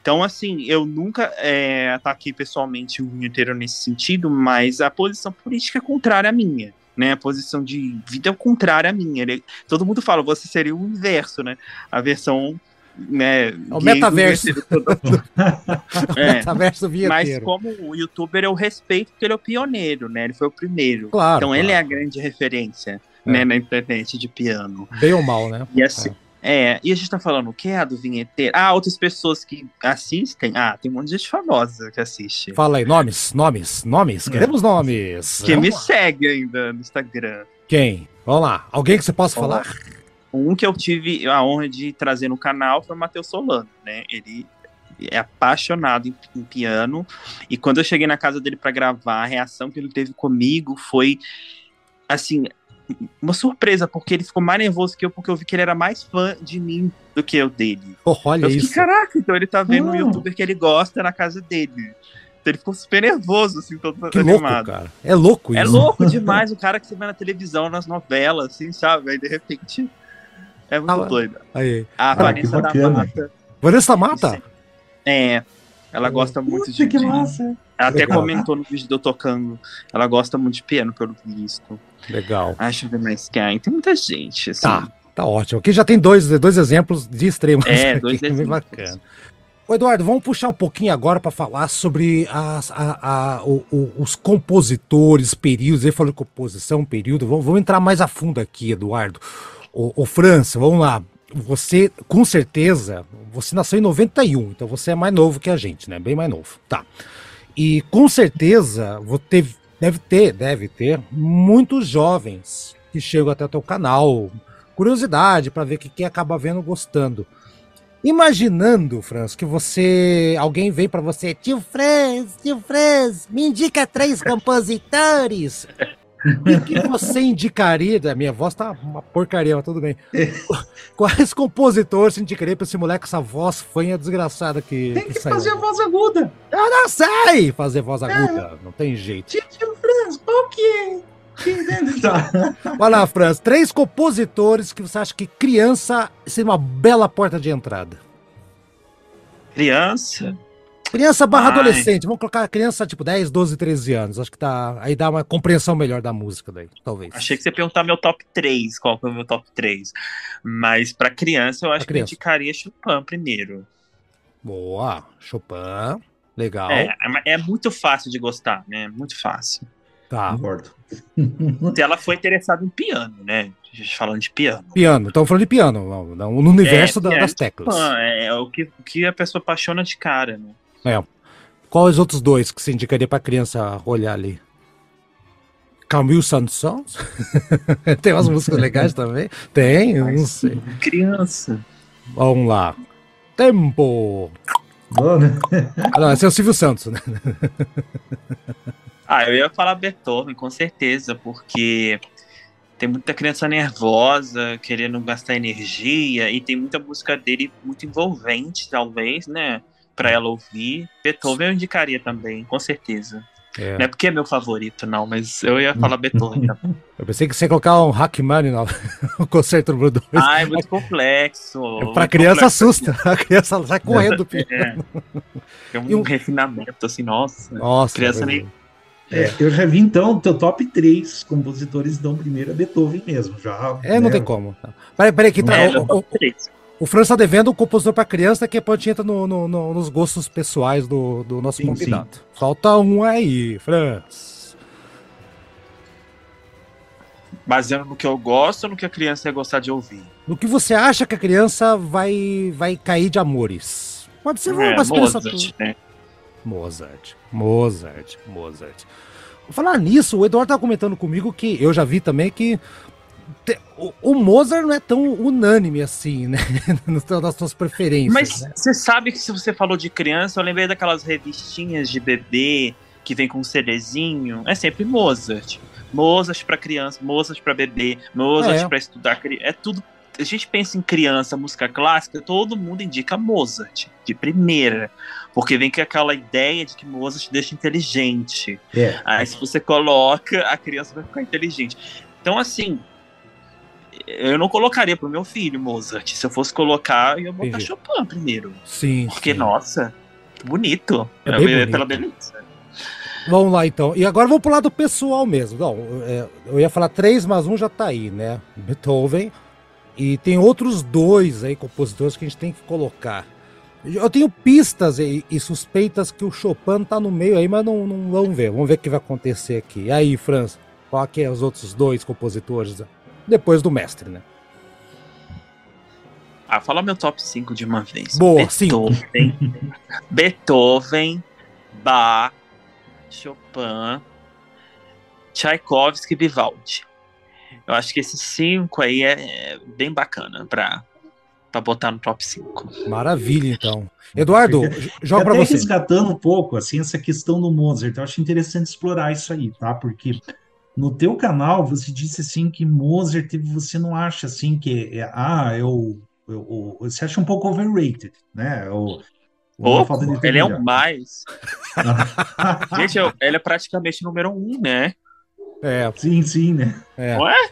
C: Então, assim, eu nunca é, ataquei pessoalmente o vídeo inteiro nesse sentido, mas a posição política é contrária à minha. Né, a posição de vida é contrária à minha. Ele, todo mundo fala, você seria o inverso, né? A versão né,
A: é o metaverso. <laughs>
C: é. metaverso Mas como o youtuber eu respeito porque ele é o pioneiro, né? Ele foi o primeiro. Claro, então claro. ele é a grande referência, é. né, na internet de piano.
A: Bem ou mal, né?
C: E assim, é. é. e a gente tá falando o que é a do vinheteiro? Ah, outras pessoas que assistem. Ah, tem um monte de gente famosa que assiste.
A: Fala aí, nomes, nomes, nomes, é. queremos nomes.
C: Que Vamos me lá. segue ainda no Instagram.
A: Quem? Vamos lá, alguém que você possa falar?
C: Um que eu tive a honra de trazer no canal foi o Matheus Solano, né? Ele é apaixonado em, em, piano. E quando eu cheguei na casa dele para gravar, a reação que ele teve comigo foi assim, uma surpresa, porque ele ficou mais nervoso que eu, porque eu vi que ele era mais fã de mim do que eu dele.
A: Oh, olha
C: eu
A: fiquei, isso.
C: Caraca, então ele tá vendo um youtuber que ele gosta na casa dele. Então ele ficou super nervoso, assim, todo
A: que animado. Louco, cara. É louco
C: é isso. É louco demais o cara que você vê na televisão, nas novelas, assim, sabe? Aí de repente é muito ah, doido.
A: Aí.
C: A ah, Vanessa da Mata.
A: Vanessa Mata?
C: É. Ela gosta muito de.
A: Que massa.
C: Ela até Legal. comentou no vídeo de eu tocando. Ela gosta muito de piano, pelo visto.
A: Legal.
C: Acho que mais quem. Tem muita gente, assim.
A: Tá, tá ótimo. Aqui já tem dois, dois exemplos de extremos.
C: É, dois <laughs> exemplos. bacana.
A: Ô Eduardo, vamos puxar um pouquinho agora para falar sobre as, a, a, o, o, os compositores, períodos. Ele falou composição, período. Vamos, vamos entrar mais a fundo aqui, Eduardo. O, o França, vamos lá. Você, com certeza, você nasceu em 91, então você é mais novo que a gente, né? Bem mais novo. Tá. E com certeza você deve ter, deve ter muitos jovens que chegam até o teu canal, curiosidade para ver o que, que acaba vendo gostando. Imaginando, Franz, que você. Alguém vem para você, tio Franz, tio Franz, me indica três compositores. O que você indicaria? A minha voz tá uma porcaria, mas tudo bem. <laughs> Quais compositores você indicaria pra esse moleque com essa voz fanha desgraçada que.
B: Tem que, que fazer a voz aguda.
A: Eu não sei fazer voz aguda, é. não tem jeito.
B: Tio Franz, qual que é? <laughs>
A: Tá. Olha lá, Franz, três compositores que você acha que criança seria uma bela porta de entrada.
C: Criança?
A: Criança barra Ai. adolescente, vamos colocar criança tipo 10, 12, 13 anos. Acho que tá. Aí dá uma compreensão melhor da música daí, talvez.
C: Achei que você ia perguntar meu top 3, qual que é o meu top 3. Mas para criança, eu acho pra que criança. eu indicaria Chopin primeiro.
A: Boa, Chopin. Legal.
C: É, é, é muito fácil de gostar, né? Muito fácil.
A: Tá. Concordo.
C: Se <laughs> ela foi interessada em piano, né? Falando de piano.
A: Piano, estamos falando de piano, no universo é, da, das teclas.
C: É, é, o, que, o que a pessoa apaixona de cara, né?
A: É. Quais os outros dois que você indicaria para criança olhar ali? Camille Saint-Saëns? <laughs> Tem umas músicas legais também? Tem, não sei.
C: Criança.
A: Vamos lá. Tempo. Mano. Ah, não, esse é o Silvio Santos, né?
C: Ah, eu ia falar Beethoven, com certeza, porque tem muita criança nervosa, querendo gastar energia, e tem muita música dele muito envolvente, talvez, né? Pra ela ouvir. Beethoven eu indicaria também, com certeza. É. Não é porque é meu favorito, não, mas eu ia falar <laughs> Beethoven também.
A: Eu pensei que você ia colocar um Rachmaninoff no <laughs> concerto número 2.
C: Ah, é muito complexo.
A: É, pra criança complexo. assusta, a criança sai correndo do <laughs> piano.
C: É, é um, um, refinamento, assim, nossa.
A: Nossa,
C: criança nem
B: é, eu já vi então o teu top 3 compositores dão primeiro a Beethoven mesmo. Já,
A: é, não né? tem como. Peraí, peraí, que tá. É, o, o, o Franz tá devendo um compositor para criança que pode entrar no, no, no, nos gostos pessoais do, do nosso sim, convidado. Sim. Falta um aí, Franz.
C: Baseando no que eu gosto ou no que a criança ia gostar de ouvir?
A: No que você acha que a criança vai, vai cair de amores. Pode ser
C: é, uma Mozart, né?
A: Mozart, Mozart, Mozart. Vou falar nisso, o Eduardo estava comentando comigo que eu já vi também que o, Mozart não é tão unânime assim, né? <laughs> nas suas preferências.
C: Mas
A: né?
C: você sabe que se você falou de criança, eu lembrei daquelas revistinhas de bebê que vem com um CDzinho. É sempre Mozart. Mozart para criança, Mozart para bebê, Mozart é. para estudar. É tudo. A gente pensa em criança, música clássica, todo mundo indica Mozart de primeira. Porque vem com aquela ideia de que Mozart te deixa inteligente. É. Aí se você coloca, a criança vai ficar inteligente. Então, assim, eu não colocaria pro meu filho Mozart. Se eu fosse colocar, eu ia botar Entendi. Chopin primeiro.
A: Sim.
C: Porque, sim. nossa, bonito.
A: É bem bonito. Pela beleza. Vamos lá então. E agora vamos pro lado pessoal mesmo. Não, é, eu ia falar três, mas um já tá aí, né? Beethoven. E tem outros dois aí, compositores, que a gente tem que colocar. Eu tenho pistas e, e, suspeitas que o Chopin tá no meio aí, mas não, não vamos ver. Vamos ver o que vai acontecer aqui. E aí, Franz, qual que é os outros dois compositores depois do mestre, né?
C: Ah, fala meu top 5 de uma vez.
A: Boa,
C: Beethoven, <laughs> Beethoven, Bach, Chopin, Tchaikovsky e Vivaldi. Eu acho que esses cinco aí é, é bem bacana para para botar no top 5.
A: Maravilha, então. Eduardo, joga para você.
B: resgatando um pouco assim essa questão do Mozart, eu acho interessante explorar isso aí, tá? Porque no teu canal você disse assim que Mozart você não acha assim que é, ah, eu, eu, eu, você acha um pouco overrated, né? Eu,
C: Pouco, ele é o mais. <laughs> Gente, ele é praticamente número um, né?
B: É. Sim, sim, né?
C: É. Não é?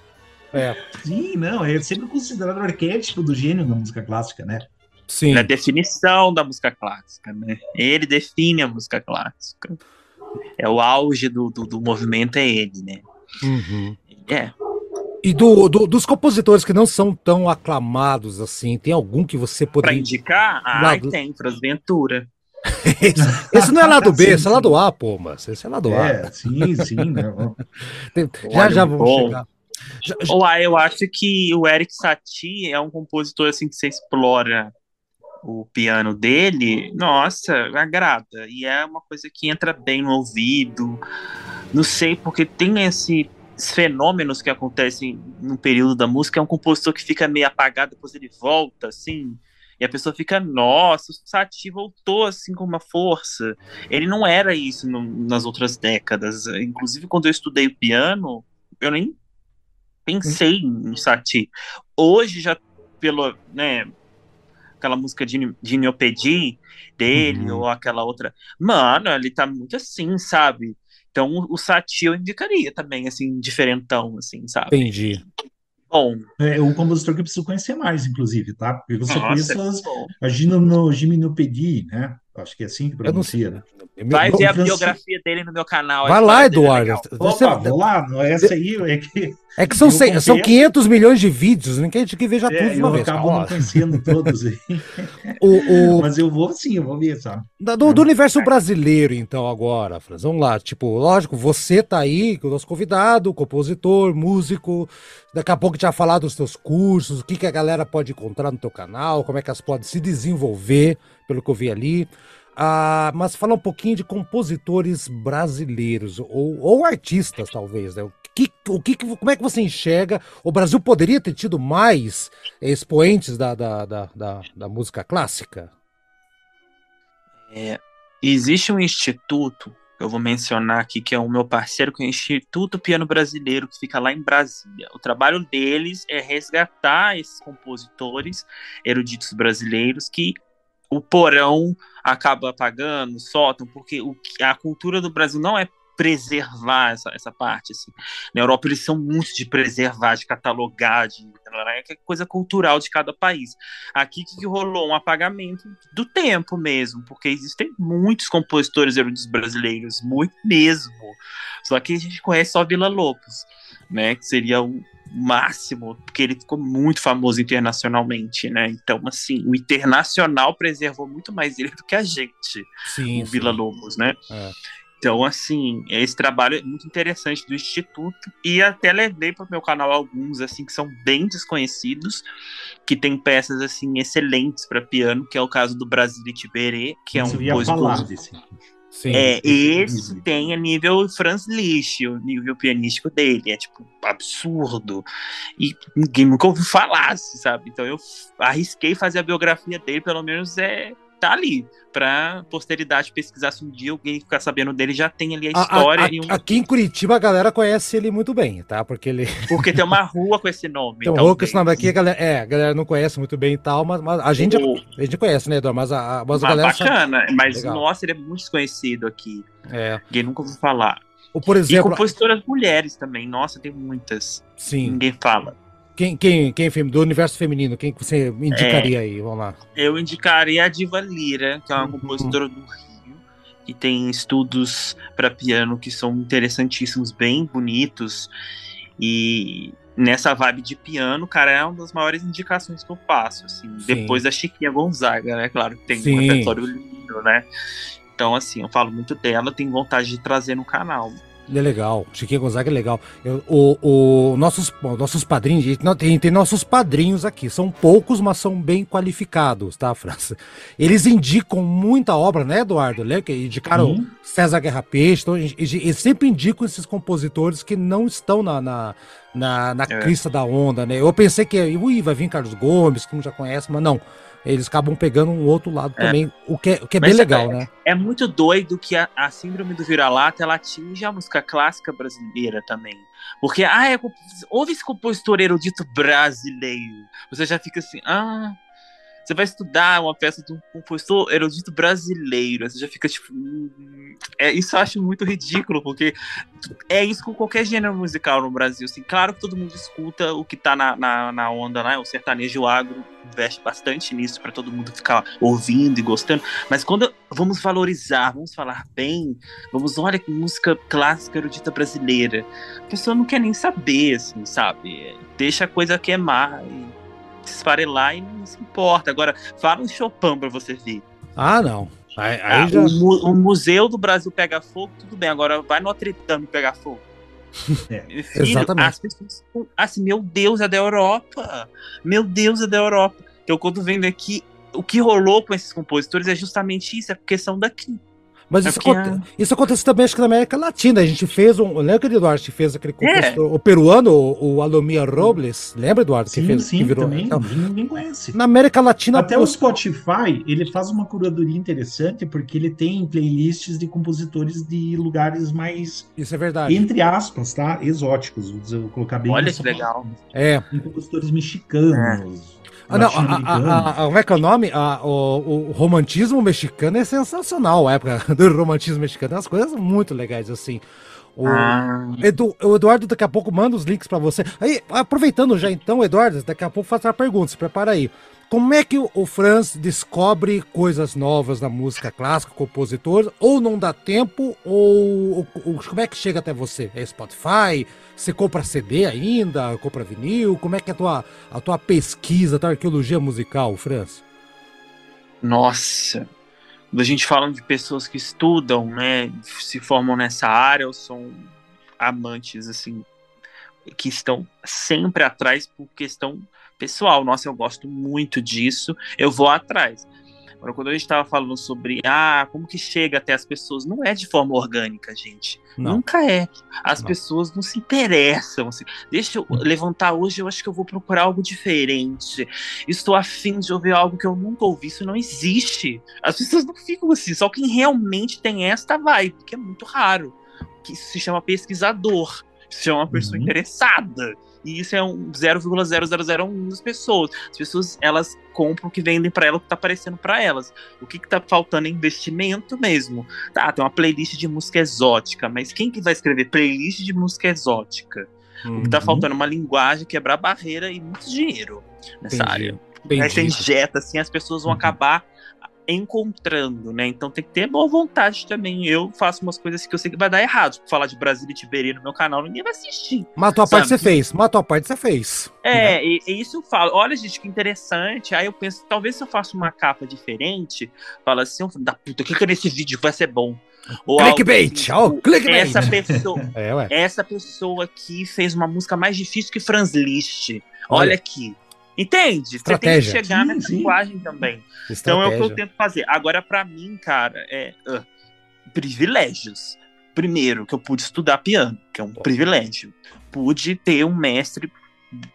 B: É. Sim, não, é sempre considerado o arquétipo do gênio da música clássica, né?
C: Sim. Na definição da música clássica, né? Ele define a música clássica. É o auge do, do, do movimento, é ele, né?
A: Uhum.
C: É.
A: E do, do, dos compositores que não são tão aclamados assim, tem algum que você poderia.
C: Pra indicar? Ah, lado... tem, Fras Ventura. <laughs>
A: esse, esse, não é lado <laughs> B, esse é lado A, pô, mas esse é lado A.
B: É, sim, sim. Né? <laughs>
A: já, já vamos bom. chegar.
C: Olá, eu acho que o Eric Satie é um compositor assim que você explora o piano dele, nossa, agrada. E é uma coisa que entra bem no ouvido. Não sei, porque tem esse, fenômenos que acontecem no período da música. É um compositor que fica meio apagado, depois ele volta, assim. E a pessoa fica, nossa, o Satie voltou assim com uma força. Ele não era isso no, nas outras décadas. Inclusive, quando eu estudei o piano, eu nem pensei em Satie. Hoje, já pelo, né, aquela música de, de Neopedi dele, uhum. ou aquela outra. Mano, ele tá muito assim, sabe? Então o Satie eu indicaria também, assim, diferentão, assim, sabe?
A: Entendi.
C: Bom.
B: É um compositor que eu preciso conhecer mais, inclusive, tá? Porque só Nossa, conheço as, a Gimnopedie, né? acho que é assim que pronuncia, né?
C: Vai ver a biografia dele no meu canal.
A: Vai lá, Eduardo.
B: Opa, vou lá, essa aí é que...
A: É que são, são 500 milhões de vídeos, que a gente que veja é, tudo de uma vez.
B: Eu acabo não conhecendo todos <laughs> o, o... <laughs> Mas eu vou sim, eu vou ver, sabe?
A: Do, do universo brasileiro, então, agora, Franz, vamos lá. Tipo, lógico, você tá aí, o nosso convidado, compositor, músico, daqui a pouco já falar dos teus cursos, o que, que a galera pode encontrar no teu canal, como é que elas podem se desenvolver, pelo que eu vi ali. Ah, mas fala um pouquinho de compositores brasileiros, ou, ou artistas, talvez, né? Que, o que, como é que você enxerga? O Brasil poderia ter tido mais expoentes da, da, da, da, da música clássica?
C: É, existe um instituto, eu vou mencionar aqui, que é o meu parceiro, que é o Instituto Piano Brasileiro, que fica lá em Brasília. O trabalho deles é resgatar esses compositores eruditos brasileiros que o porão acaba apagando, soltam, porque o, a cultura do Brasil não é preservar essa, essa parte. Assim. Na Europa eles são muito de preservar, de catalogar, de é coisa cultural de cada país. Aqui que rolou um apagamento do tempo mesmo, porque existem muitos compositores eruditos brasileiros, muito mesmo. Só que a gente conhece só Vila Lobos, né? Que seria o máximo, porque ele ficou muito famoso internacionalmente, né? Então, assim, o internacional preservou muito mais ele do que a gente, sim, o Vila Lobos, né? É. Então, assim, esse trabalho é muito interessante do Instituto. E até levei para o meu canal alguns, assim, que são bem desconhecidos, que tem peças, assim, excelentes para piano, que é o caso do Brasile Tiberê, que é um compositor... Sim, é, esse tem a nível Franz Liszt, o nível pianístico dele, é tipo absurdo. E ninguém nunca ouviu falar, sabe? Então eu arrisquei fazer a biografia dele, pelo menos é tá ali pra posteridade pesquisar se um dia alguém ficar sabendo dele, já tem ali a história. A, a,
A: um... Aqui em Curitiba a galera conhece ele muito bem, tá? Porque ele. <laughs>
C: Porque tem uma rua com esse nome.
A: Tem uma rua com esse nome aqui, a galera, é, a galera não conhece muito bem e tal, mas, mas a, gente, o... a gente conhece, né, Eduardo? Mas a, mas a
C: ah,
A: galera.
C: Bacana, sabe... mas Legal. nossa, ele é muito desconhecido aqui.
A: É.
C: Ninguém nunca ouviu falar.
A: Ou, por exemplo.
C: E compositoras mulheres também, nossa, tem muitas.
A: Sim.
C: Ninguém fala.
A: Quem, quem, quem do universo feminino, quem você indicaria é, aí? Vamos lá.
C: Eu indicaria a Diva Lira, que é uma uhum. compositora do Rio, que tem estudos para piano que são interessantíssimos, bem bonitos. E nessa vibe de piano, cara, é uma das maiores indicações que eu faço, assim, Sim. depois da Chiquinha Gonzaga, né? Claro que tem Sim. um repertório lindo, né? Então, assim, eu falo muito dela, tenho vontade de trazer no canal.
A: Ele é legal. Chiquinho Gonzaga é legal. Eu, o, o, nossos, nossos padrinhos, tem, tem nossos padrinhos aqui. São poucos, mas são bem qualificados, tá, França? Eles indicam muita obra, né, Eduardo? Lembra que indicaram Sim. César Guerra Peixe. Então, eles sempre indicam esses compositores que não estão na, na, na, na é. crista da onda, né? Eu pensei que ui, vai vir Carlos Gomes, que não já conhece, mas não eles acabam pegando um outro lado é. também, o que é, o que é bem legal,
C: é,
A: né?
C: É muito doido que a, a síndrome do vira-lata ela atinge a música clássica brasileira também. Porque, ah, é, ouve esse compositor erudito brasileiro. Você já fica assim, ah, você vai estudar uma peça de um compositor erudito brasileiro, você já fica tipo. Hum, é, isso eu acho muito ridículo, porque é isso com qualquer gênero musical no Brasil. Assim, claro que todo mundo escuta o que tá na, na, na onda, né? O sertanejo agro investe bastante nisso para todo mundo ficar ouvindo e gostando. Mas quando vamos valorizar, vamos falar bem, vamos, olha que música clássica erudita brasileira, a pessoa não quer nem saber, assim, sabe? Deixa a coisa queimar e esfarelar e não se importa. Agora, fala um Chopin pra você ver.
A: Ah, não.
C: Aí, aí ah, já... o, o, Museu do Brasil pega fogo, tudo bem. Agora vai Notre Dame pegar fogo.
A: É, <laughs> Filho, exatamente. As pessoas,
C: assim, meu Deus, é da Europa. Meu Deus, é da Europa. Então, quando vendo aqui, o que rolou com esses compositores é justamente isso, é porque são daqui.
A: Mas é isso, aconte... isso, acontece também, acho que na América Latina. A gente fez um. Lembra que o Eduardo fez aquele compositor, é. o peruano, o, o Alomia Robles? Lembra, Eduardo?
B: Sim,
A: que fez,
B: sim,
A: que
B: virou... também. Então, ninguém conhece.
A: Na América Latina.
B: Até o Spotify, ele faz uma curadoria interessante, porque ele tem playlists de compositores de lugares mais.
A: Isso é verdade.
B: Entre aspas, tá? Exóticos. Vou colocar bem.
C: Olha que legal.
A: É.
B: Compositores mexicanos. É.
A: Ah, não, a, a, a, como é que é o nome? o, o, romantismo mexicano é sensacional. A época <laughs> do romantismo mexicano, as coisas muito legais assim. O, ah. Edu, o Eduardo daqui a pouco manda os links para você. Aí, aproveitando já então, Eduardo, daqui a pouco faça a pergunta, se prepara aí. Como é que o Franz descobre coisas novas na música clássica, compositor? Ou não dá tempo, ou, ou, como é que chega até você? É Spotify? Você compra CD ainda? Compra vinil? Como é que é a tua, a tua pesquisa, a tua arqueologia musical, Franz?
C: Nossa, quando a gente fala de pessoas que estudam, né, se formam nessa área ou são amantes, assim, que estão sempre atrás por questão pessoal. Nossa, eu gosto muito disso, eu vou atrás. Agora, quando a gente estava falando sobre ah, como que chega até as pessoas, não é de forma orgânica, gente. Não. Nunca é. As não. pessoas não se interessam. Assim. Deixa eu levantar hoje, eu acho que eu vou procurar algo diferente. Estou afim de ouvir algo que eu nunca ouvi. Isso não existe. As pessoas não ficam assim. Só quem realmente tem esta vibe, que é muito raro. Que se chama pesquisador. Se chama uma pessoa uhum. interessada. E isso é um 0,0001 das pessoas. As pessoas, elas compram o que vendem para elas, o que tá aparecendo para elas. O que, que tá faltando é investimento mesmo. Tá, tem uma playlist de música exótica, mas quem que vai escrever playlist de música exótica? Uhum. O que tá uhum. faltando é uma linguagem, quebrar barreira e muito dinheiro nessa Entendi. área. Entendi. Aí você injeta, assim, as pessoas vão uhum. acabar encontrando, né? Então tem que ter boa vontade também. Eu faço umas coisas que eu sei que vai dar errado. Tipo, falar de Brasil e Tiberê no meu canal, ninguém vai assistir.
A: Mas a sabe? parte você fez. Mas a parte você fez.
C: É, né? e, e, isso eu falo. Olha, gente, que interessante. Aí eu penso, talvez se eu faça uma capa diferente, fala assim, oh, da puta, clica nesse vídeo, vai ser bom.
A: Ou clickbait, assim, oh, tipo, clickbait.
C: Essa pessoa, <laughs> é, essa pessoa aqui fez uma música mais difícil que Franz Liszt. Olha, Olha aqui. Entende?
A: Estratégia.
C: Você tem que chegar sim, nessa sim. linguagem também. Estratégia. Então é o que eu tento fazer. Agora, para mim, cara, é uh, privilégios. Primeiro, que eu pude estudar piano, que é um privilégio. Pude ter um mestre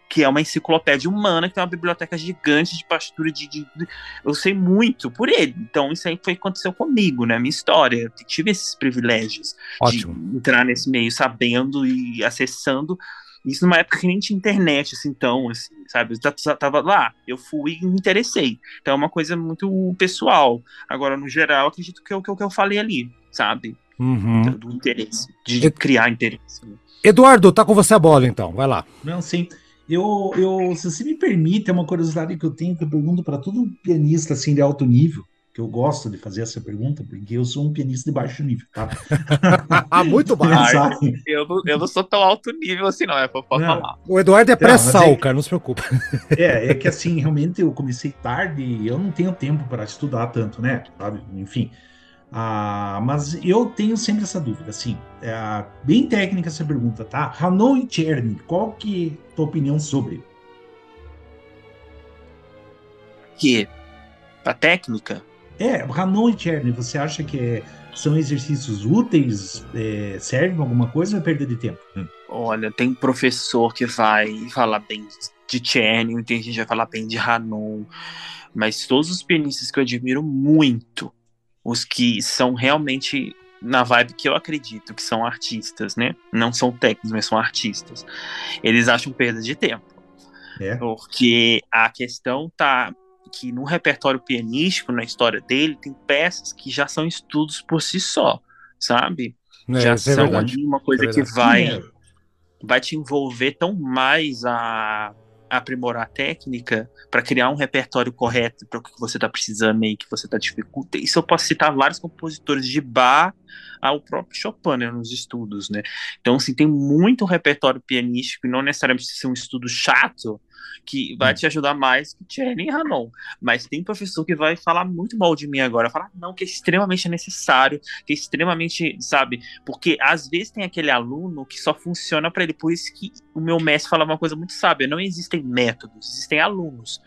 C: que é uma enciclopédia humana, que tem uma biblioteca gigante de partitura de, de, de, Eu sei muito por ele. Então, isso aí foi aconteceu comigo, né? Minha história. Eu tive esses privilégios
A: Ótimo.
C: de entrar nesse meio sabendo e acessando isso numa época que nem tinha internet, assim, então, assim, sabe? Eu tava lá, eu fui e me interessei. Então é uma coisa muito pessoal. Agora, no geral, acredito que é o que eu falei ali, sabe?
A: Uhum.
C: Do interesse, de criar interesse. Né?
A: Eduardo, tá com você a bola, então, vai lá.
B: Não, sim. Eu, eu, se você me permite, é uma curiosidade que eu tenho, que eu pergunto para todo pianista assim, de alto nível que eu gosto de fazer essa pergunta, porque eu sou um pianista de baixo nível, tá? <laughs>
A: Muito <laughs> baixo.
C: Ah, eu, não, eu não sou tão alto nível assim, não, é pra falar.
A: O Eduardo é pré-sal, é, cara, não se preocupa. <laughs>
B: É, é que assim, realmente eu comecei tarde e eu não tenho tempo para estudar tanto, né? Sabe? Enfim. Ah, mas eu tenho sempre essa dúvida, assim, é, bem técnica essa pergunta, tá? Hanon e Cherny, qual que é a tua opinião sobre?
C: Que? A técnica?
B: É, Hanon e Cherny, você acha que é, são exercícios úteis? É, servem alguma coisa ou é perda de tempo? Hum.
C: Olha, tem professor que vai falar bem de Cherny, tem gente que vai falar bem de Hanon, mas todos os pianistas que eu admiro muito, os que são realmente na vibe que eu acredito, que são artistas, né? Não são técnicos, mas são artistas. Eles acham perda de tempo. É. Porque a questão tá que no repertório pianístico, na história dele, tem peças que já são estudos por si só, sabe? É, já é são ali uma coisa é que vai, vai te envolver tão mais a, a aprimorar a técnica para criar um repertório correto para o que você está precisando e que você está dificultando. Isso eu posso citar vários compositores de Bach ao próprio Chopin né, nos estudos, né? Então, assim, tem muito repertório pianístico e não necessariamente ser um estudo chato, que vai hum. te ajudar mais que Jenny e Hanon. Mas tem professor que vai falar muito mal de mim agora, falar não, que é extremamente necessário, que é extremamente, sabe? Porque às vezes tem aquele aluno que só funciona para ele. Por isso que o meu mestre fala uma coisa muito sábia: não existem métodos, existem alunos.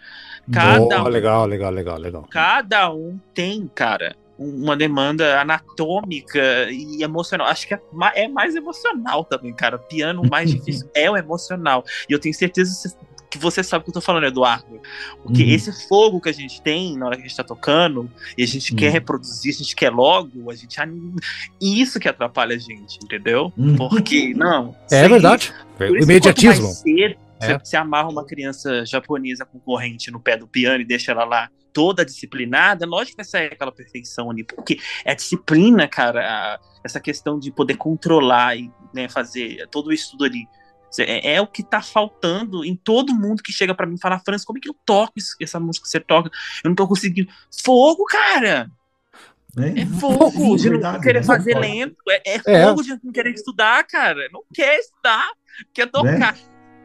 A: Cada Boa, um, legal, legal, legal, legal.
C: Cada um tem, cara, uma demanda anatômica e emocional. Acho que é, é mais emocional também, cara. Piano, mais <laughs> difícil é o emocional. E eu tenho certeza que você sabe o que eu tô falando, Eduardo. Porque uhum. esse fogo que a gente tem na hora que a gente tá tocando, e a gente uhum. quer reproduzir, a gente quer logo, a gente. Isso que atrapalha a gente, entendeu?
A: Uhum.
C: Porque, não.
A: É sei, verdade. O imediatismo.
C: Cedo, é. Você amarra uma criança japonesa com corrente no pé do piano e deixa ela lá toda disciplinada, lógico que vai sair aquela perfeição ali, porque é a disciplina, cara, a, essa questão de poder controlar e né, fazer todo o estudo ali É, é, o que tá faltando em todo mundo que chega para mim e fala, França, como é que eu toco isso, essa música que você toca? Eu não tô conseguindo. Fogo, cara! É, é fogo de não querer né? fazer lento. É, é, é, fogo de não querer estudar, cara. Não quer estudar, quer tocar.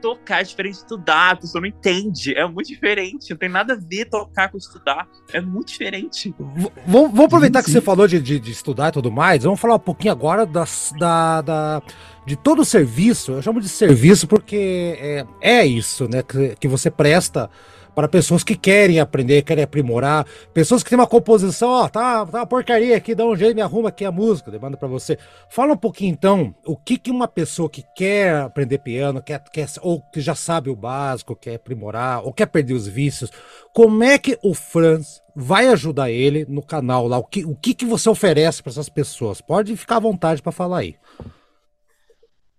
C: Tocar é diferente de estudar, a pessoa não entende. É muito diferente. Não tem nada a ver tocar com estudar. É muito diferente.
A: Vamos, vamos aproveitar sim, que sim. você falou de, de, de, estudar e tudo mais. Vamos falar um pouquinho agora das, da, da, de todo o serviço. Eu chamo de serviço porque é, é isso, né? Que, que você presta para pessoas que querem aprender, querem aprimorar, pessoas que têm uma composição, ó, tá, tá uma porcaria aqui, dá um jeito, me arruma aqui a música, demanda para você. Fala um pouquinho então, o que que uma pessoa que quer aprender piano, quer, quer ou que já sabe o básico, quer aprimorar, ou quer perder os vícios, como é que o Franz vai ajudar ele no canal lá? O que, o que, que você oferece para essas pessoas? Pode ficar à vontade para falar aí.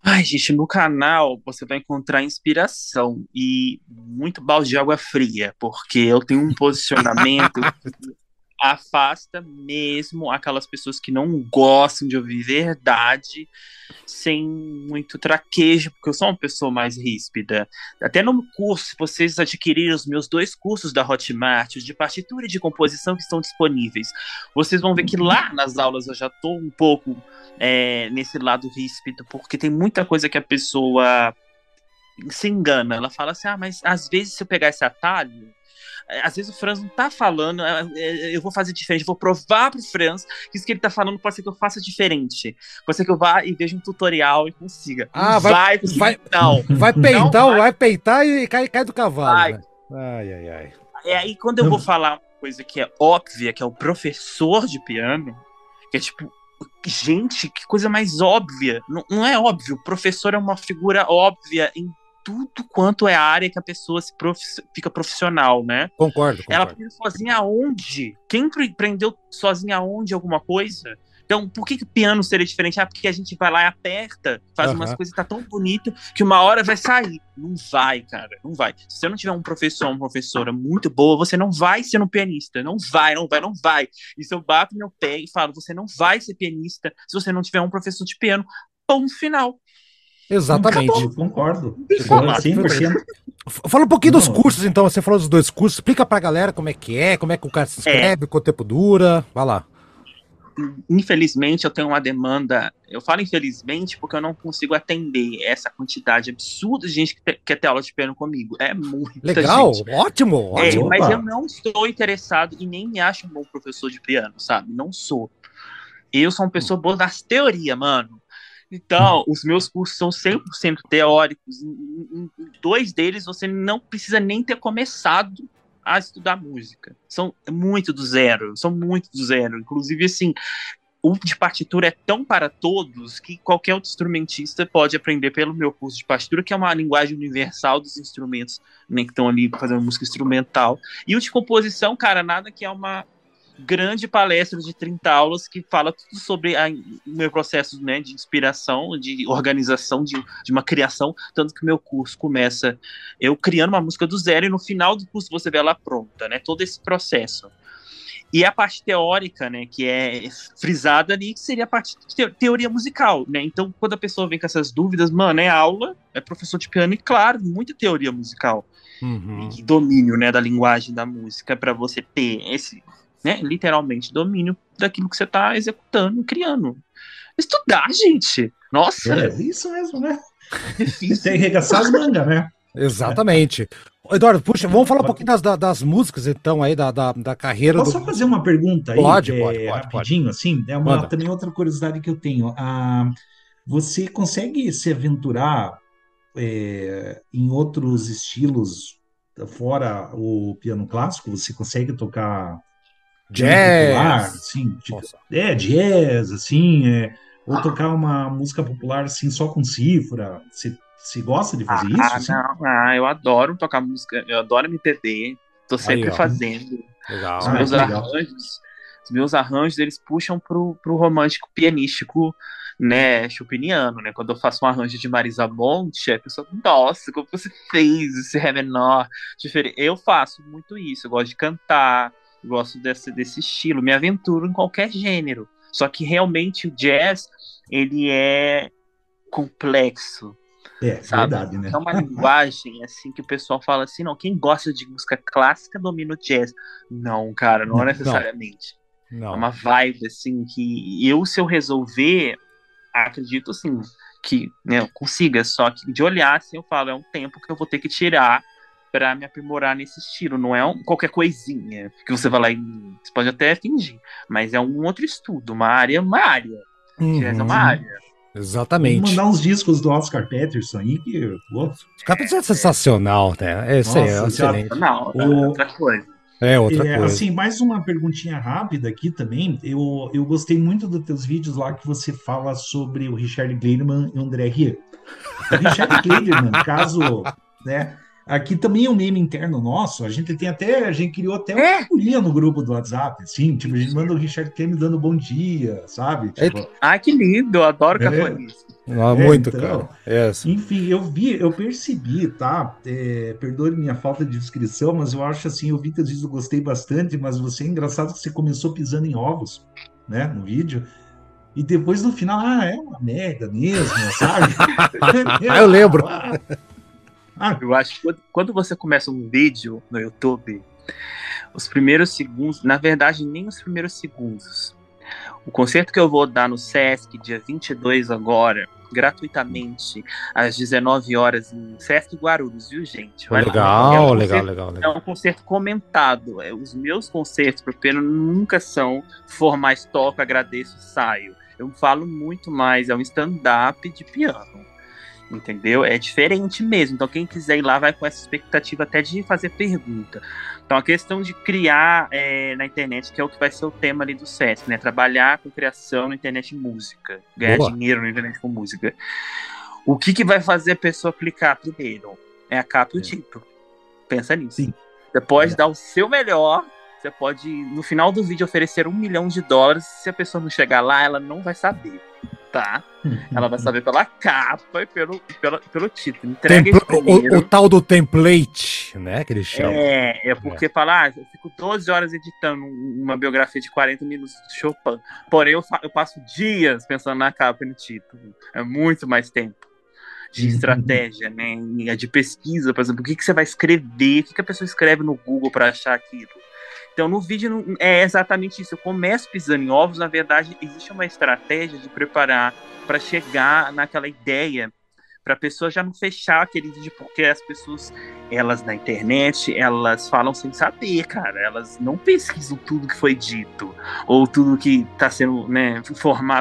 C: Ai, gente, no canal você vai encontrar inspiração e muito balde de água fria, porque eu tenho um posicionamento <laughs> afasta mesmo aquelas pessoas que não gostam de ouvir verdade sem muito traquejo, porque eu sou uma pessoa mais ríspida. Até no curso, se vocês adquirirem os meus dois cursos da Hotmart, de partitura e de composição que estão disponíveis, vocês vão ver que lá nas aulas eu já estou um pouco é, nesse lado ríspido, porque tem muita coisa que a pessoa se engana. Ela fala assim: ah, mas às vezes se eu pegar esse atalho, às vezes o Franz não tá falando, é, é, eu vou fazer diferente, vou provar pro Franz que isso que ele tá falando pode ser que eu faça diferente. Pode ser que eu vá e veja um tutorial e consiga.
A: Ah, vai, vai, vai, não. Vai peitar, não vai. vai peitar e cai, cai do cavalo. Né? Ai, ai, ai.
C: É aí quando eu vou falar uma coisa que é óbvia, que é o professor de piano, que é tipo, gente, que coisa mais óbvia. Não, não é óbvio, o professor é uma figura óbvia em tudo quanto é a área que a pessoa se fica profissional, né?
A: Concordo, concordo.
C: Ela aprende sozinha aonde? Quem aprendeu sozinha aonde alguma coisa? Então, por que, que piano seria diferente? Ah, porque a gente vai lá e aperta, faz uhum. umas coisas e tá tão bonito que uma hora vai sair. Não vai, cara, não vai. Se você não tiver um professor, uma professora muito boa, você não vai ser um pianista. Não vai, não vai, não vai. E se eu bato meu pé e falo, você não vai ser pianista se você não tiver um professor de piano, ponto final.
A: Exatamente.
B: Eu concordo. Concordo 100%.
A: Fala um pouquinho Não. dos cursos, então. Você falou dos dois cursos. Explica pra galera como é que é, como é que o cara se inscreve, é. quanto tempo dura. Vai lá.
C: Infelizmente, eu tenho uma demanda. Eu falo infelizmente porque eu não consigo atender essa quantidade absurda de gente que quer ter aula de piano comigo. É muito.
A: Legal,
C: gente.
A: ótimo,
C: é, ótimo. mas eu não estou interessado e nem me acho um bom professor de piano, sabe? Não sou. Eu sou uma pessoa boa das teorias, mano. Então, os meus cursos são 100% teóricos. Em, dois deles você não precisa nem ter começado a estudar música. São muito do zero, são muito do zero. Inclusive, assim, o de partitura é tão para todos que qualquer outro instrumentista pode aprender pelo meu curso de partitura, que é uma linguagem universal dos instrumentos né, que estão ali fazendo música instrumental. E o de composição, cara, nada que é uma grande palestra de 30 aulas que fala tudo sobre o meu processo né, de inspiração, de organização, de, de uma criação, tanto que o meu curso começa eu criando uma música do zero e no final do curso você vê ela pronta, né? Todo esse processo. E a parte teórica, né, que é frisada ali, que seria a parte de teoria musical, né? Então, quando a pessoa vem com essas dúvidas, mano, é aula, é professor de piano e, claro, muita teoria musical. Uhum. E domínio, né, da linguagem da música para você ter esse né, literalmente, domínio daquilo que você está executando, criando. Estudar, gente. Nossa.
B: É isso mesmo, né? <laughs> Difícil. Tem que arregaçar as mangas, né?
A: Exatamente. Eduardo, puxa, vamos falar um pouquinho das, das músicas, então, aí, da, da, da carreira.
B: Posso do... só fazer uma pergunta aí?
A: Pode, é, pode, pode.
B: Rapidinho, pode. assim? É uma, também outra curiosidade que eu tenho. Ah, você consegue se aventurar é, em outros estilos fora o piano clássico? Você consegue tocar
A: jazz, popular,
B: assim, tipo, é jazz, assim, é, ou tocar uma música popular assim só com cifra. Você, você gosta de fazer
C: ah,
B: isso? Assim?
C: Não, ah, eu adoro tocar música, eu adoro MPB, tô sempre Aí, fazendo.
A: Legal.
C: Os meus ah, arranjos, os meus arranjos eles puxam pro, pro romântico pianístico né, chopiniano, né? Quando eu faço um arranjo de Marisa Monte, a pessoa, nossa, como você fez esse ré menor diferente. Eu faço muito isso, eu gosto de cantar, gosto desse, desse estilo, me aventuro em qualquer gênero. Só que realmente o jazz, ele é complexo. É, sabe? verdade, né? É uma linguagem, assim, que o pessoal fala assim, não, quem gosta de música clássica domina o jazz. Não, cara, não, não necessariamente. Não. É uma vibe, assim, que eu, se eu resolver, acredito, assim, que né, eu consiga, só que de olhar, assim, eu falo, é um tempo que eu vou ter que tirar para me aprimorar nesse estilo. Não é um, qualquer coisinha que você vai lá e você pode até fingir, mas é um outro estudo, uma área, uma área. Uhum. É uma área.
A: Exatamente.
B: Vou mandar uns discos do Oscar Peterson aí que.
A: Oscar Peterson é sensacional, né? Esse Nossa, é excelente.
C: Não, é o... outra coisa.
B: É, outra é, coisa. Assim, mais uma perguntinha rápida aqui também. Eu, eu gostei muito dos teus vídeos lá que você fala sobre o Richard Kleiderman e o André Rie. O Richard <laughs> Kleiderman, caso, né, Aqui também é um meme interno nosso. A gente tem até, a gente criou até uma é. figurinha no grupo do WhatsApp, assim, tipo, a gente manda o Richard Kane dando bom dia, sabe?
C: É
B: tipo,
C: ah, que lindo, eu adoro é. cafonice.
A: Ah, é, muito, então, cara.
B: É Enfim, eu vi, eu percebi, tá? É, perdoe minha falta de descrição, mas eu acho assim, eu vi que às vezes eu gostei bastante, mas você é engraçado que você começou pisando em ovos, né, no vídeo. E depois no final, ah, é uma merda mesmo, sabe? <laughs>
A: ah, eu lembro. <laughs> Ah,
C: eu acho que quando você começa um vídeo no YouTube, os primeiros segundos, na verdade, nem os primeiros segundos. O concerto que eu vou dar no Sesc, dia 22 agora, gratuitamente, às 19 horas, em Sesc Guarulhos, viu, gente?
A: Vai legal, é um concerto, legal, legal, legal.
C: É um concerto comentado. É, os meus concertos, por pena, nunca são formais, toco, agradeço, saio. Eu falo muito mais, é um stand-up de piano entendeu? É diferente mesmo. Então, quem quiser ir lá vai com essa expectativa até de fazer pergunta. Então, a questão de criar é, na internet, que é o que vai ser o tema ali do SESC, né? Trabalhar com criação na internet e música, ganhar Boa. dinheiro na internet com música. O que, que vai fazer a pessoa clicar primeiro? É a capa e o é. título. Pensa nisso. Sim. Você pode é. dar o seu melhor, você pode, no final do vídeo, oferecer um milhão de dólares. Se a pessoa não chegar lá, ela não vai saber tá? Ela vai saber pela capa e pelo, pelo, pelo título.
A: Entrega Templ o, o, tal do template, né? Que eles chamam.
C: É, é porque é. falar, ah, eu fico 12 horas editando uma biografia de 40 minutos de Chopin. Porém, eu, eu passo dias pensando na capa e no título. É muito mais tempo de uhum. estratégia, né? De pesquisa, por exemplo, o que, que você vai escrever, o que, que a pessoa escreve no Google para achar aquilo. Então, no vídeo é exatamente isso. Eu começo pisando em ovos, na verdade, existe uma estratégia de preparar para chegar naquela ideia, para a pessoa já não fechar aquele vídeo, porque as pessoas, elas na internet, elas falam sem saber, cara. Elas não pesquisam tudo que foi dito, ou tudo que está sendo né,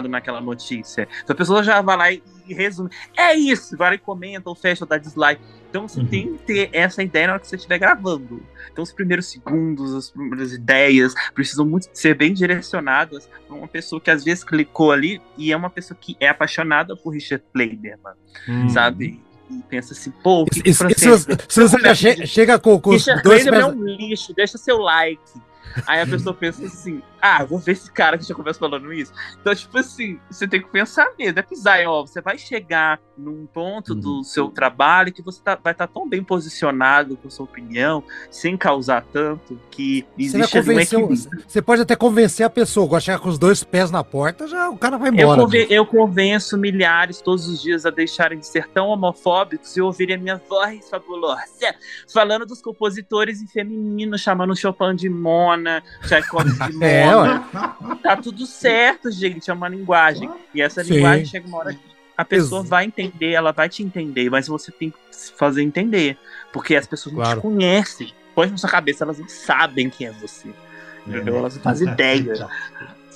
C: naquela notícia. Então, a pessoa já vai lá e resume. É isso, vai e comenta ou fecha ou dá dislike. Então você uhum. tem que ter essa ideia na hora que você estiver gravando. Então os primeiros segundos, as primeiras ideias precisam muito ser bem direcionadas para uma pessoa que às vezes clicou ali e é uma pessoa que é apaixonada por Richard Kleiderman, uhum. sabe? E pensa assim, pô, que
A: isso, que isso, se você já che chega com, com
C: Richard dois... É um lixo, deixa seu like. Aí a pessoa pensa assim, ah, vou ver esse cara que já começa falando isso. Então, tipo assim, você tem que pensar mesmo, é pisar em ó, você vai chegar num ponto do uhum. seu trabalho que você tá, vai estar tá tão bem posicionado com sua opinião, sem causar tanto, que existe
A: você, um você pode até convencer a pessoa, agora chegar com os dois pés na porta, já o cara vai embora.
C: Eu, conven eu convenço milhares todos os dias a deixarem de ser tão homofóbicos e ouvirem a minha voz fabulosa, falando dos compositores em feminino, chamando Chopin de Mona, Tchaikovsky de <laughs> é, É, tá tudo certo, gente, é uma linguagem. E essa Sim. linguagem chega uma hora que a pessoa Ex vai entender, ela vai te entender, mas você tem que se fazer entender. Porque as pessoas claro. não te conhecem. Põe na sua cabeça, elas não sabem quem é você. Entendeu? Elas não fazem ideia.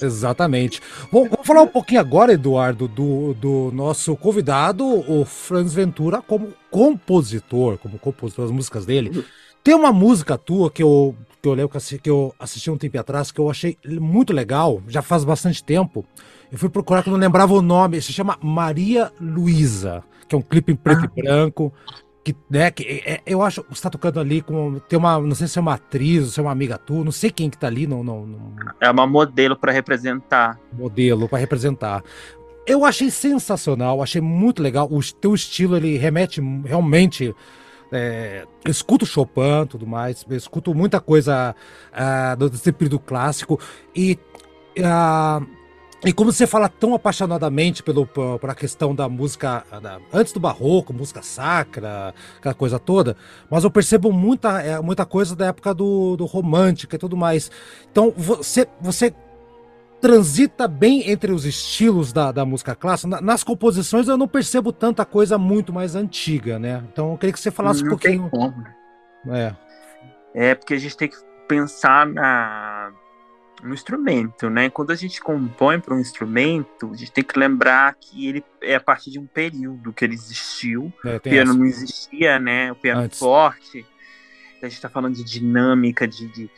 A: Exatamente. Vamos, vamos, falar um pouquinho agora, Eduardo, do, do nosso convidado, o Franz Ventura, como compositor, como compositor das músicas dele. Tem uma música tua que eu, que eu lembro que eu assisti um tempo atrás, que eu achei muito legal, já faz bastante tempo. Eu fui procurar que eu não lembrava o nome. Se chama Maria Luísa, que é um clipe em preto ah. e branco. Que, né, que é, é eu acho que você tá tocando ali com. Tem uma. Não sei se é uma atriz ou se é uma amiga tua, não sei quem que tá ali. Não, não, não...
C: É uma modelo para representar.
A: Modelo para representar. Eu achei sensacional, achei muito legal. O teu estilo ele remete realmente. É, escuto Chopin tudo mais, escuto muita coisa uh, desse período clássico e uh, E como você fala tão apaixonadamente pelo, por a questão da música da, antes do barroco, música sacra, aquela coisa toda, mas eu percebo muita, é, muita coisa da época do, do romântica e tudo mais. Então você, você transita bem entre os estilos da, da música clássica. nas composições eu não percebo tanta coisa muito mais antiga, né? Então eu queria que você falasse não um pouquinho.
C: É. é, porque a gente tem que pensar na no instrumento, né? Quando a gente compõe para um instrumento, a gente tem que lembrar que ele é a partir de um período que ele existiu. É, o piano essa. não existia, né? O piano Antes. forte. A gente está falando de dinâmica, de, de,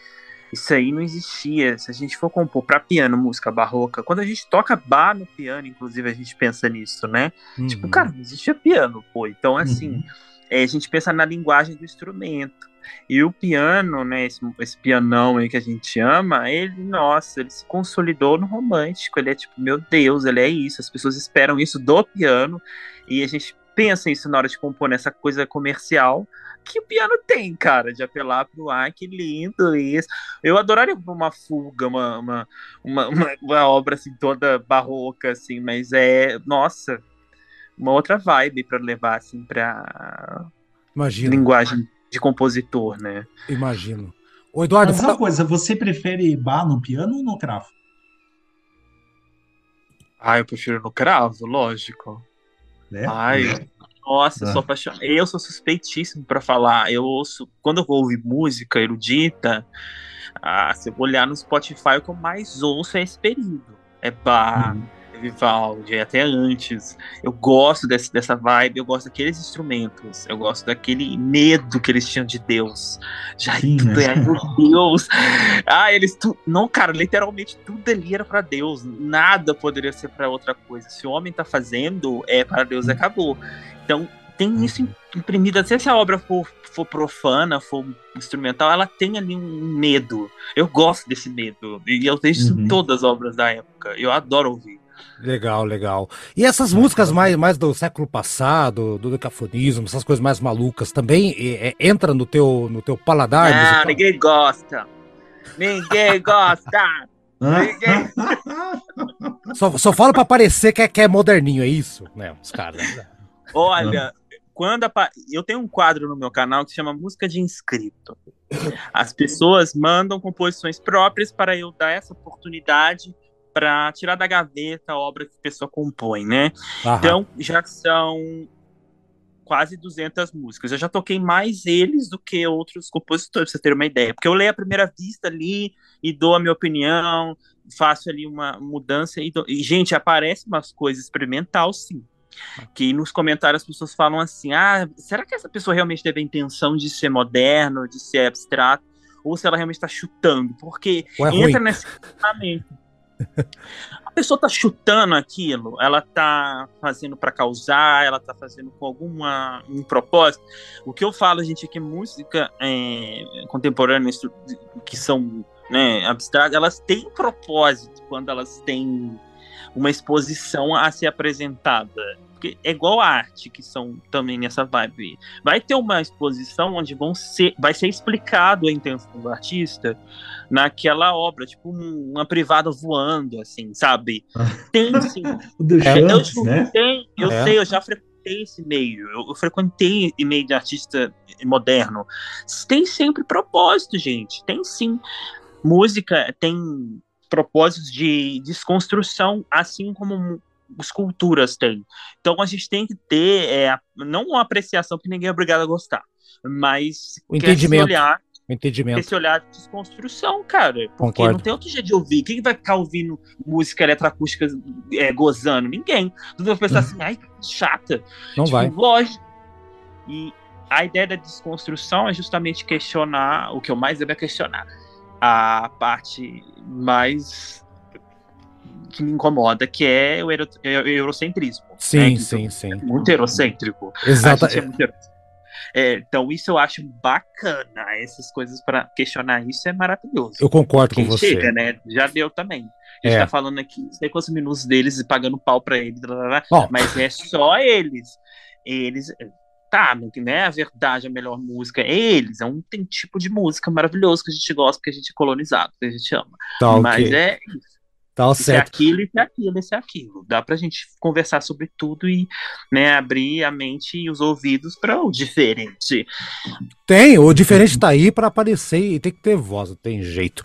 C: isso aí não existia. Se a gente for compor para piano música barroca, quando a gente toca bar no piano, inclusive a gente pensa nisso, né? Tipo, uhum. Tipo, cara, não existia piano, pô. Então, assim, uhum. é, a gente pensa na linguagem do instrumento. E o piano, né, esse, esse pianão aí que a gente ama, ele, nossa, ele se consolidou no romântico. Ele é tipo, meu Deus, ele é isso. As pessoas esperam isso do piano. E a gente pensa isso na hora de compor nessa coisa comercial que o piano tem, cara, de apelar pro ar, que lindo isso. Eu adoraria uma fuga, uma, uma, uma, uma, uma obra assim toda barroca, assim, mas é, nossa, uma outra vibe para levar assim para linguagem de compositor, né?
A: Imagino. O Eduardo,
B: Mas uma coisa, você prefere bar no piano ou no cravo?
C: Ah, eu prefiro no cravo, lógico. É? Ai, nossa, eu sou ah. apaixonado. Eu sou suspeitíssimo para falar. Eu ouço, quando eu vou ouvir música erudita, ah, se eu olhar no Spotify, o que eu mais ouço é esse período. É bar. Uhum Vivaldi, até antes. Eu gosto desse, dessa vibe, eu gosto daqueles instrumentos, eu gosto daquele medo que eles tinham de Deus. Já Sim, tudo né? é, meu Deus. Ah, eles tu, não, cara, literalmente tudo ali era para Deus, nada poderia ser para outra coisa. Se o homem tá fazendo, é para Deus, hum. acabou. Então, tem isso imprimido, se essa obra for, for profana, for instrumental, ela tem ali um medo. Eu gosto desse medo. E eu vejo isso uhum. em todas as obras da época. Eu adoro ouvir.
A: Legal, legal. E essas músicas mais, mais do século passado, do decafonismo, essas coisas mais malucas, também é, entra no teu, no teu paladar?
C: Não, musical? ninguém gosta. Ninguém gosta. ninguém... <laughs>
A: só, só fala pra parecer que é, que é moderninho, é isso? Né, os caras.
C: Olha, quando a... eu tenho um quadro no meu canal que se chama Música de Inscrito. As pessoas mandam composições próprias para eu dar essa oportunidade para tirar da gaveta a obra que a pessoa compõe, né? Aham. Então, já são quase 200 músicas. Eu já toquei mais eles do que outros compositores, pra vocês terem uma ideia. Porque eu leio a primeira vista ali e dou a minha opinião, faço ali uma mudança e, e gente, aparece umas coisas experimental, sim. Que nos comentários as pessoas falam assim: ah, será que essa pessoa realmente teve a intenção de ser moderno, de ser abstrato? Ou se ela realmente está chutando? Porque é entra ruim. nesse pensamento. A pessoa tá chutando aquilo, ela tá fazendo para causar, ela tá fazendo com alguma um propósito. O que eu falo, gente, é que música é, contemporânea, que são né, abstratas, elas têm propósito quando elas têm uma exposição a ser apresentada porque é igual a arte, que são também nessa vibe. Vai ter uma exposição onde vão ser, vai ser explicado a intenção do artista naquela obra, tipo uma privada voando, assim, sabe? <laughs> Tem sim.
B: o do é, eu, né?
C: Tem, eu é. sei, eu já frequentei esse meio, eu, eu frequentei e-mail de artista moderno. Tem sempre propósito, gente. Tem sim. Música tem propósitos de desconstrução, assim como esculturas têm. Então a gente tem que ter é, não uma apreciação que ninguém é obrigado a gostar, mas
A: o entendimento.
C: olhar,
A: entendimento.
C: esse olhar de desconstrução, cara. Porque Concordo. não tem outro jeito de ouvir. Quem vai ficar ouvindo música eletroacústica é, gozando? Ninguém. Tu vai pensar assim, ai, chata.
A: Não tipo, vai.
C: Lógico. E a ideia da desconstrução é justamente questionar, o que eu mais devo é questionar, a parte mais que me incomoda, que é o, euro, é eurocentrismo.
A: Sim, né? sim, sim. É
C: muito eurocêntrico.
A: Exato.
C: É é, então, isso eu acho bacana. Essas coisas para questionar isso é maravilhoso.
A: Eu concordo Quem com você.
C: Chega, né? Já deu também. A gente é. tá falando aqui, não sei quantos minutos deles e pagando pau pra eles, mas é só eles. Eles. Tá, não é a verdade, a melhor música. É eles. É um tem tipo de música maravilhoso que a gente gosta, que a gente é colonizado, que a gente ama. Tá, mas okay. é isso.
A: Tá
C: certo. Isso é aquilo, isso é aquilo, isso é aquilo. Dá pra gente conversar sobre tudo e né, abrir a mente e os ouvidos para o diferente.
A: Tem, o diferente tá aí para aparecer e tem que ter voz, não tem jeito.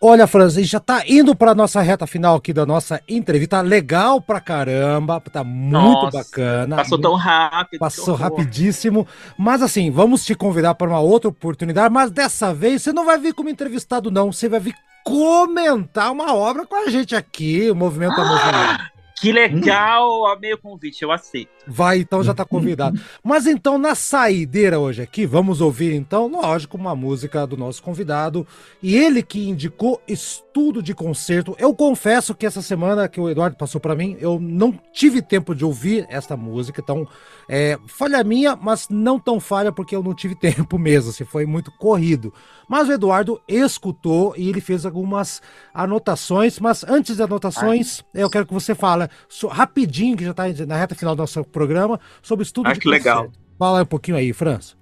A: Olha, Franz, a gente já tá indo para nossa reta final aqui da nossa entrevista. Tá legal pra caramba, tá muito nossa, bacana.
C: Passou tão rápido.
A: Passou rapidíssimo. Mas assim, vamos te convidar para uma outra oportunidade, mas dessa vez você não vai vir como entrevistado não, você vai vir comentar uma obra com a gente aqui, o Movimento ah,
C: que legal! Hum. Amei o convite, eu aceito.
A: Vai, então já tá convidado. Mas então, na saideira hoje aqui, vamos ouvir então, lógico, uma música do nosso convidado. E ele que indicou estudo de concerto. Eu confesso que essa semana que o Eduardo passou para mim, eu não tive tempo de ouvir esta música. Então, é, falha minha, mas não tão falha porque eu não tive <laughs> tempo mesmo. Se assim, foi muito corrido. Mas o Eduardo escutou e ele fez algumas anotações. Mas antes das anotações, Ai. eu quero que você fale so, rapidinho, que já está na reta final do nosso programa, sobre estudo
C: ah, de que legal.
A: Fala um pouquinho aí, França.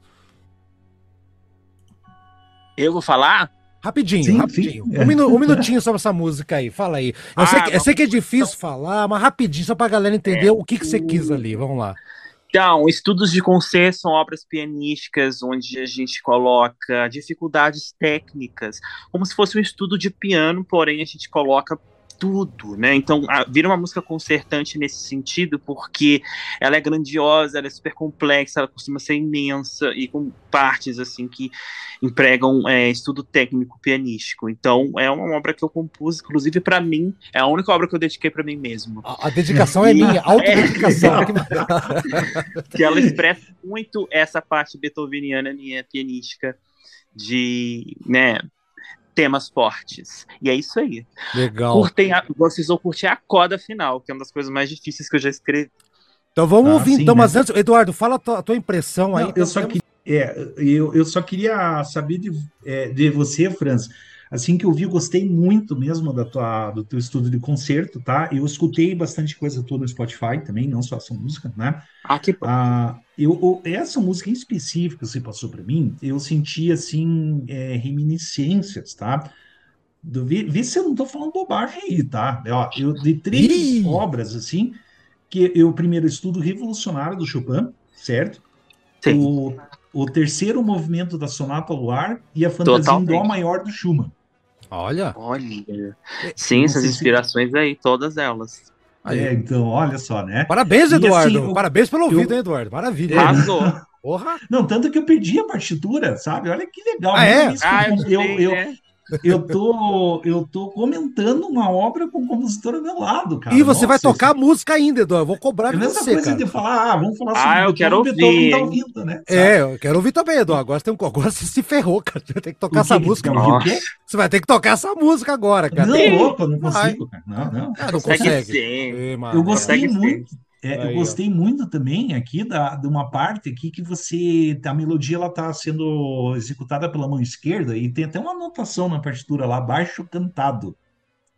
C: Eu vou falar?
A: Rapidinho, sim, rapidinho. Sim. Um, minu um, <laughs> minutinho sobre essa música aí, fala aí. Eu, ah, sei, que, eu sei que é difícil falar, mas rapidinho, só pra galera entender é, o que, que você quis ali. Vamos lá.
C: Então, estudos de concerto são obras pianísticas onde a gente coloca dificuldades técnicas, como se fosse um estudo de piano, porém a gente coloca tudo, né? Então, a, vira uma música concertante nesse sentido, porque ela é grandiosa, ela é super complexa, ela costuma ser imensa e com partes assim que empregam é, estudo técnico pianístico. Então, é uma obra que eu compus, inclusive para mim, é a única obra que eu dediquei para mim mesmo.
A: A, a dedicação é minha, <laughs> autodedicação.
C: É, <laughs> que ela expressa muito essa parte beethoveniana minha pianística de, né, temas fortes. E é isso aí.
A: Legal.
C: Curtem a, vocês vão curtir a coda final, que é uma das coisas mais difíceis que eu já escrevi.
A: Então vamos ah, ouvir, sim, então, né? mas antes, Eduardo, fala a tua, a tua impressão aí. Não,
B: eu, só que, é, eu, eu só queria saber de, é, de você, Franz, assim que eu vi, eu gostei muito mesmo da tua, do teu estudo de concerto, tá? Eu escutei bastante coisa toda no Spotify também, não só essa música, né?
C: Ah, que bom.
B: Ah, eu, essa música em específico que você passou para mim, eu senti, assim, é, reminiscências, tá? Do, vê, vê se eu não tô falando bobagem aí, tá? Ó, eu de três Ih! obras, assim, que eu primeiro estudo Revolucionário do Chopin, certo? Sim. O, o terceiro movimento da Sonata Luar e a fantasia em Dó maior do Schumann.
A: Olha.
C: Olha. Sim, essas inspirações se... aí, todas elas.
B: Aí. É, então, olha só, né?
A: Parabéns, Eduardo. Assim, Parabéns pelo ouvido, eu... hein, Eduardo? Maravilha.
C: Arrasou.
B: Porra. Não, tanto que eu perdi a partitura, sabe? Olha que legal.
A: Ah, é?
C: Ah, eu, eu, eu, né?
B: Eu tô, eu tô comentando uma obra com o compositor ao meu lado, cara.
A: E você Nossa, vai tocar isso... música ainda, Edu. Eu vou cobrar
B: de é
A: você, coisa
B: cara. de falar, ah, vamos falar
C: sobre Ah, eu quero ouvir. Tá ouvindo,
A: né? É, eu quero ouvir também, Edu. Agora você, tem um... agora você se ferrou, cara. Você vai ter que tocar essa música. Você vai ter que tocar essa música agora, cara.
B: Não, opa, não consigo, cara. Não, não.
A: Ah, não consegue. consegue.
B: eu gostei muito. É, Aí, eu gostei ó. muito também aqui da, de uma parte aqui que você a melodia ela está sendo executada pela mão esquerda e tem até uma anotação na partitura lá baixo cantado,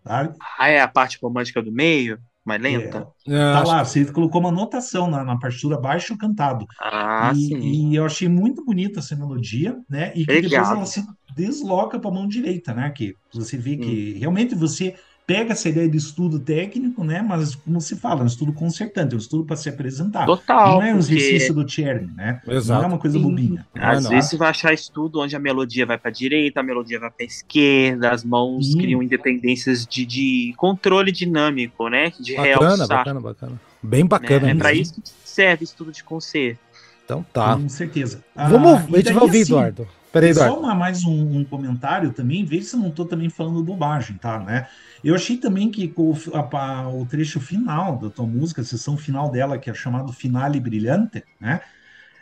C: sabe? Ah, é a parte romântica do meio, mais lenta.
B: É, é tá lá, você colocou uma anotação na, na partitura baixo cantado.
C: Ah,
B: e,
C: sim.
B: E eu achei muito bonita essa melodia, né? E que Obrigado. depois ela se desloca para a mão direita, né? Que você vê que hum. realmente você pega essa ideia de estudo técnico, né? Mas, como se fala, é um estudo concertante, é um estudo para se apresentar.
C: Total.
B: Não é um exercício do Cherny, né?
A: Exato.
B: Não é uma coisa bobinha.
C: Às não, vezes você vai achar estudo onde a melodia vai para a direita, a melodia vai para a esquerda, as mãos Sim. criam independências de, de controle dinâmico, né? De
A: bacana, realçar. Bacana, bacana. Bem bacana.
C: É, é para isso que serve estudo de concerto.
A: Então tá.
B: Com certeza.
A: Vamos, ah, a gente vai ouvir, assim, Eduardo.
B: Peraí. Só uma, mais um, um, comentário também, veja se eu não estou também falando bobagem, tá? Né? Eu achei também que o, a, o trecho final da tua música, a sessão final dela, que é chamado Finale Brilhante, né?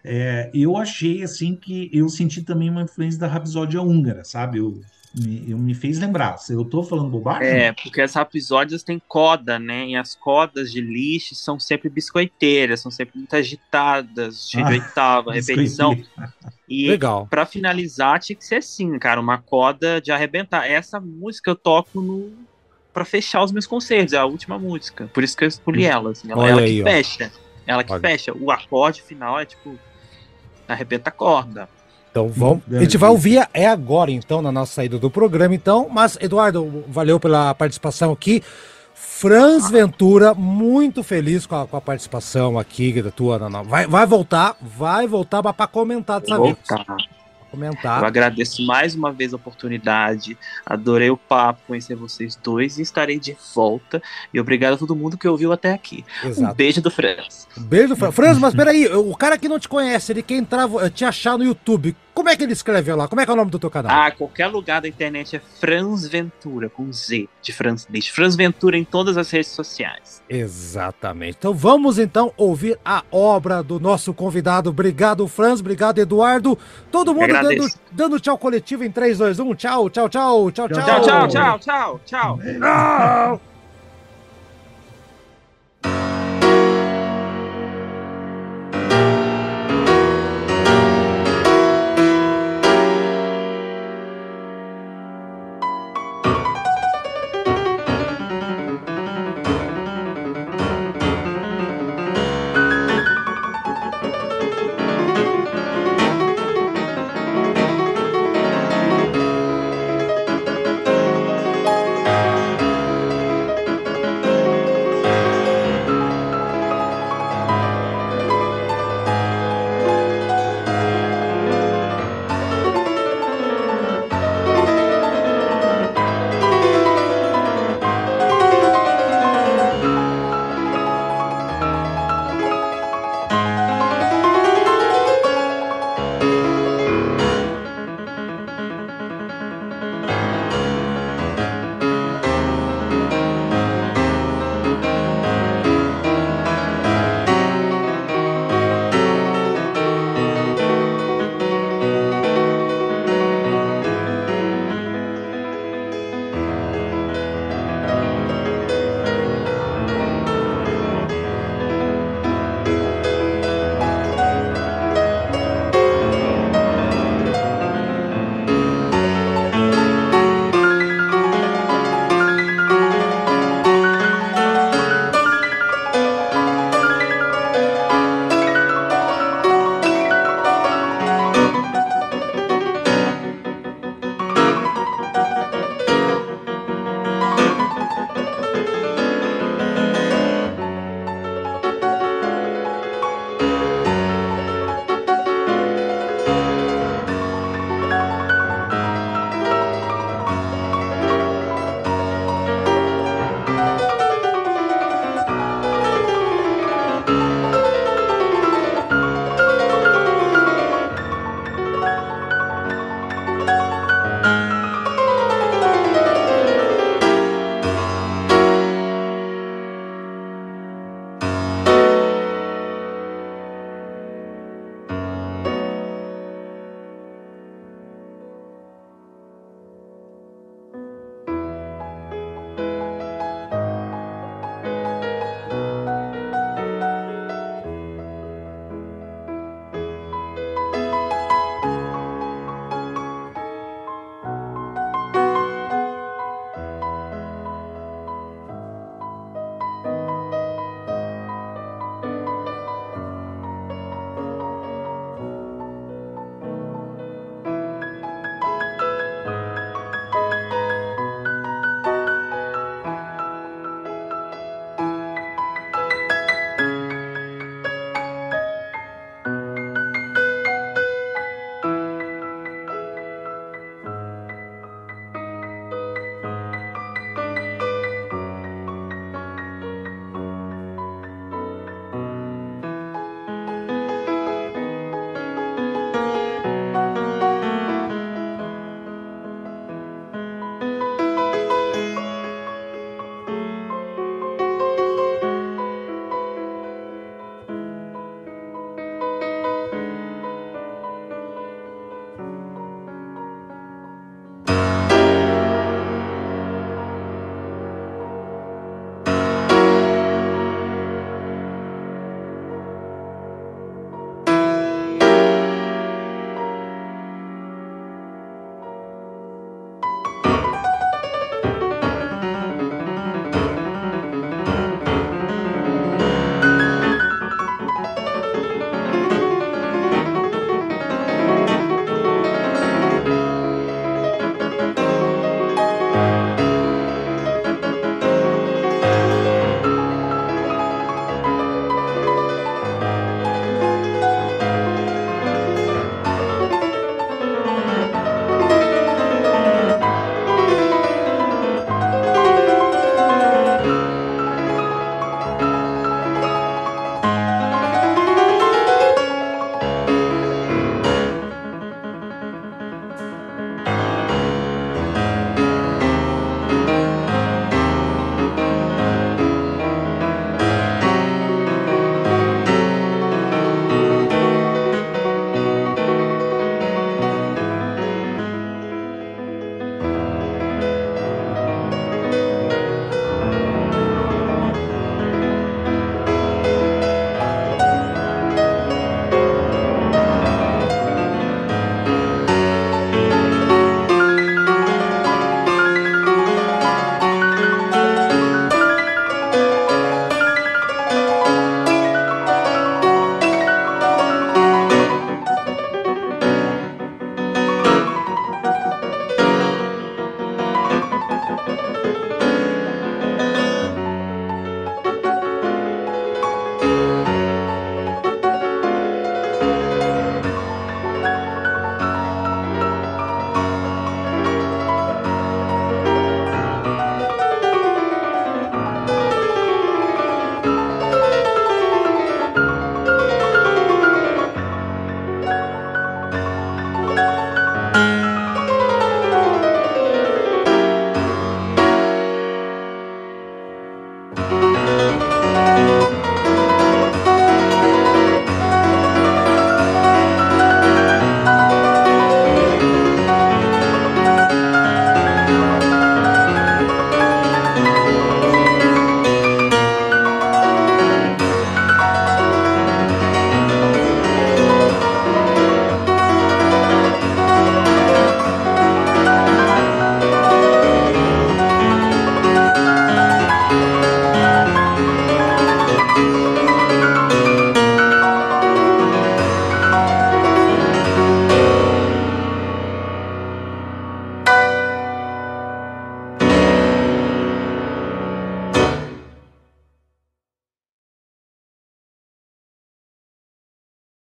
B: É, eu achei assim que eu senti também uma influência da Rapsódia húngara, sabe? Eu, me, eu me fez lembrar. Eu tô falando bobagem?
C: É, porque as rapsódias têm coda, né? E as codas de lixo são sempre biscoiteiras, são sempre muito agitadas, cheio ah, de oitava, repetição. <laughs> E
A: Legal.
C: para finalizar, tinha que ser assim, cara, uma coda de arrebentar. Essa música eu toco no para fechar os meus concertos, é a última música. Por isso que eu escolhi hum. ela, assim, ela, ela aí, que ó. fecha. Ela que Olha. fecha. O acorde final é tipo arrebenta a corda.
A: Então vamos. A gente vai ouvir é agora, então, na nossa saída do programa, então. Mas, Eduardo, valeu pela participação aqui. Franz Ventura, muito feliz com a, com a participação aqui da tua. Não, não. Vai, vai voltar, vai voltar para comentar dessa vez
C: comentar. Eu agradeço mais uma vez a oportunidade. Adorei o papo, conhecer vocês dois e estarei de volta. E obrigado a todo mundo que ouviu até aqui. Exato. Um beijo do Franz.
A: Um beijo do Franz. Franz, mas peraí, o cara que não te conhece, ele quer entrar, te achar no YouTube. Como é que ele escreve lá? Como é que é o nome do teu canal?
C: Ah, qualquer lugar da internet é Franz Ventura, com Z de Franz Franz Ventura em todas as redes sociais.
A: Exatamente. Então vamos então ouvir a obra do nosso convidado. Obrigado, Franz. Obrigado, Eduardo. Todo mundo dando, dando tchau coletivo em 3, 2, 1. Tchau, tchau, tchau, tchau, tchau.
C: Tchau, tchau, tchau, tchau, tchau. tchau.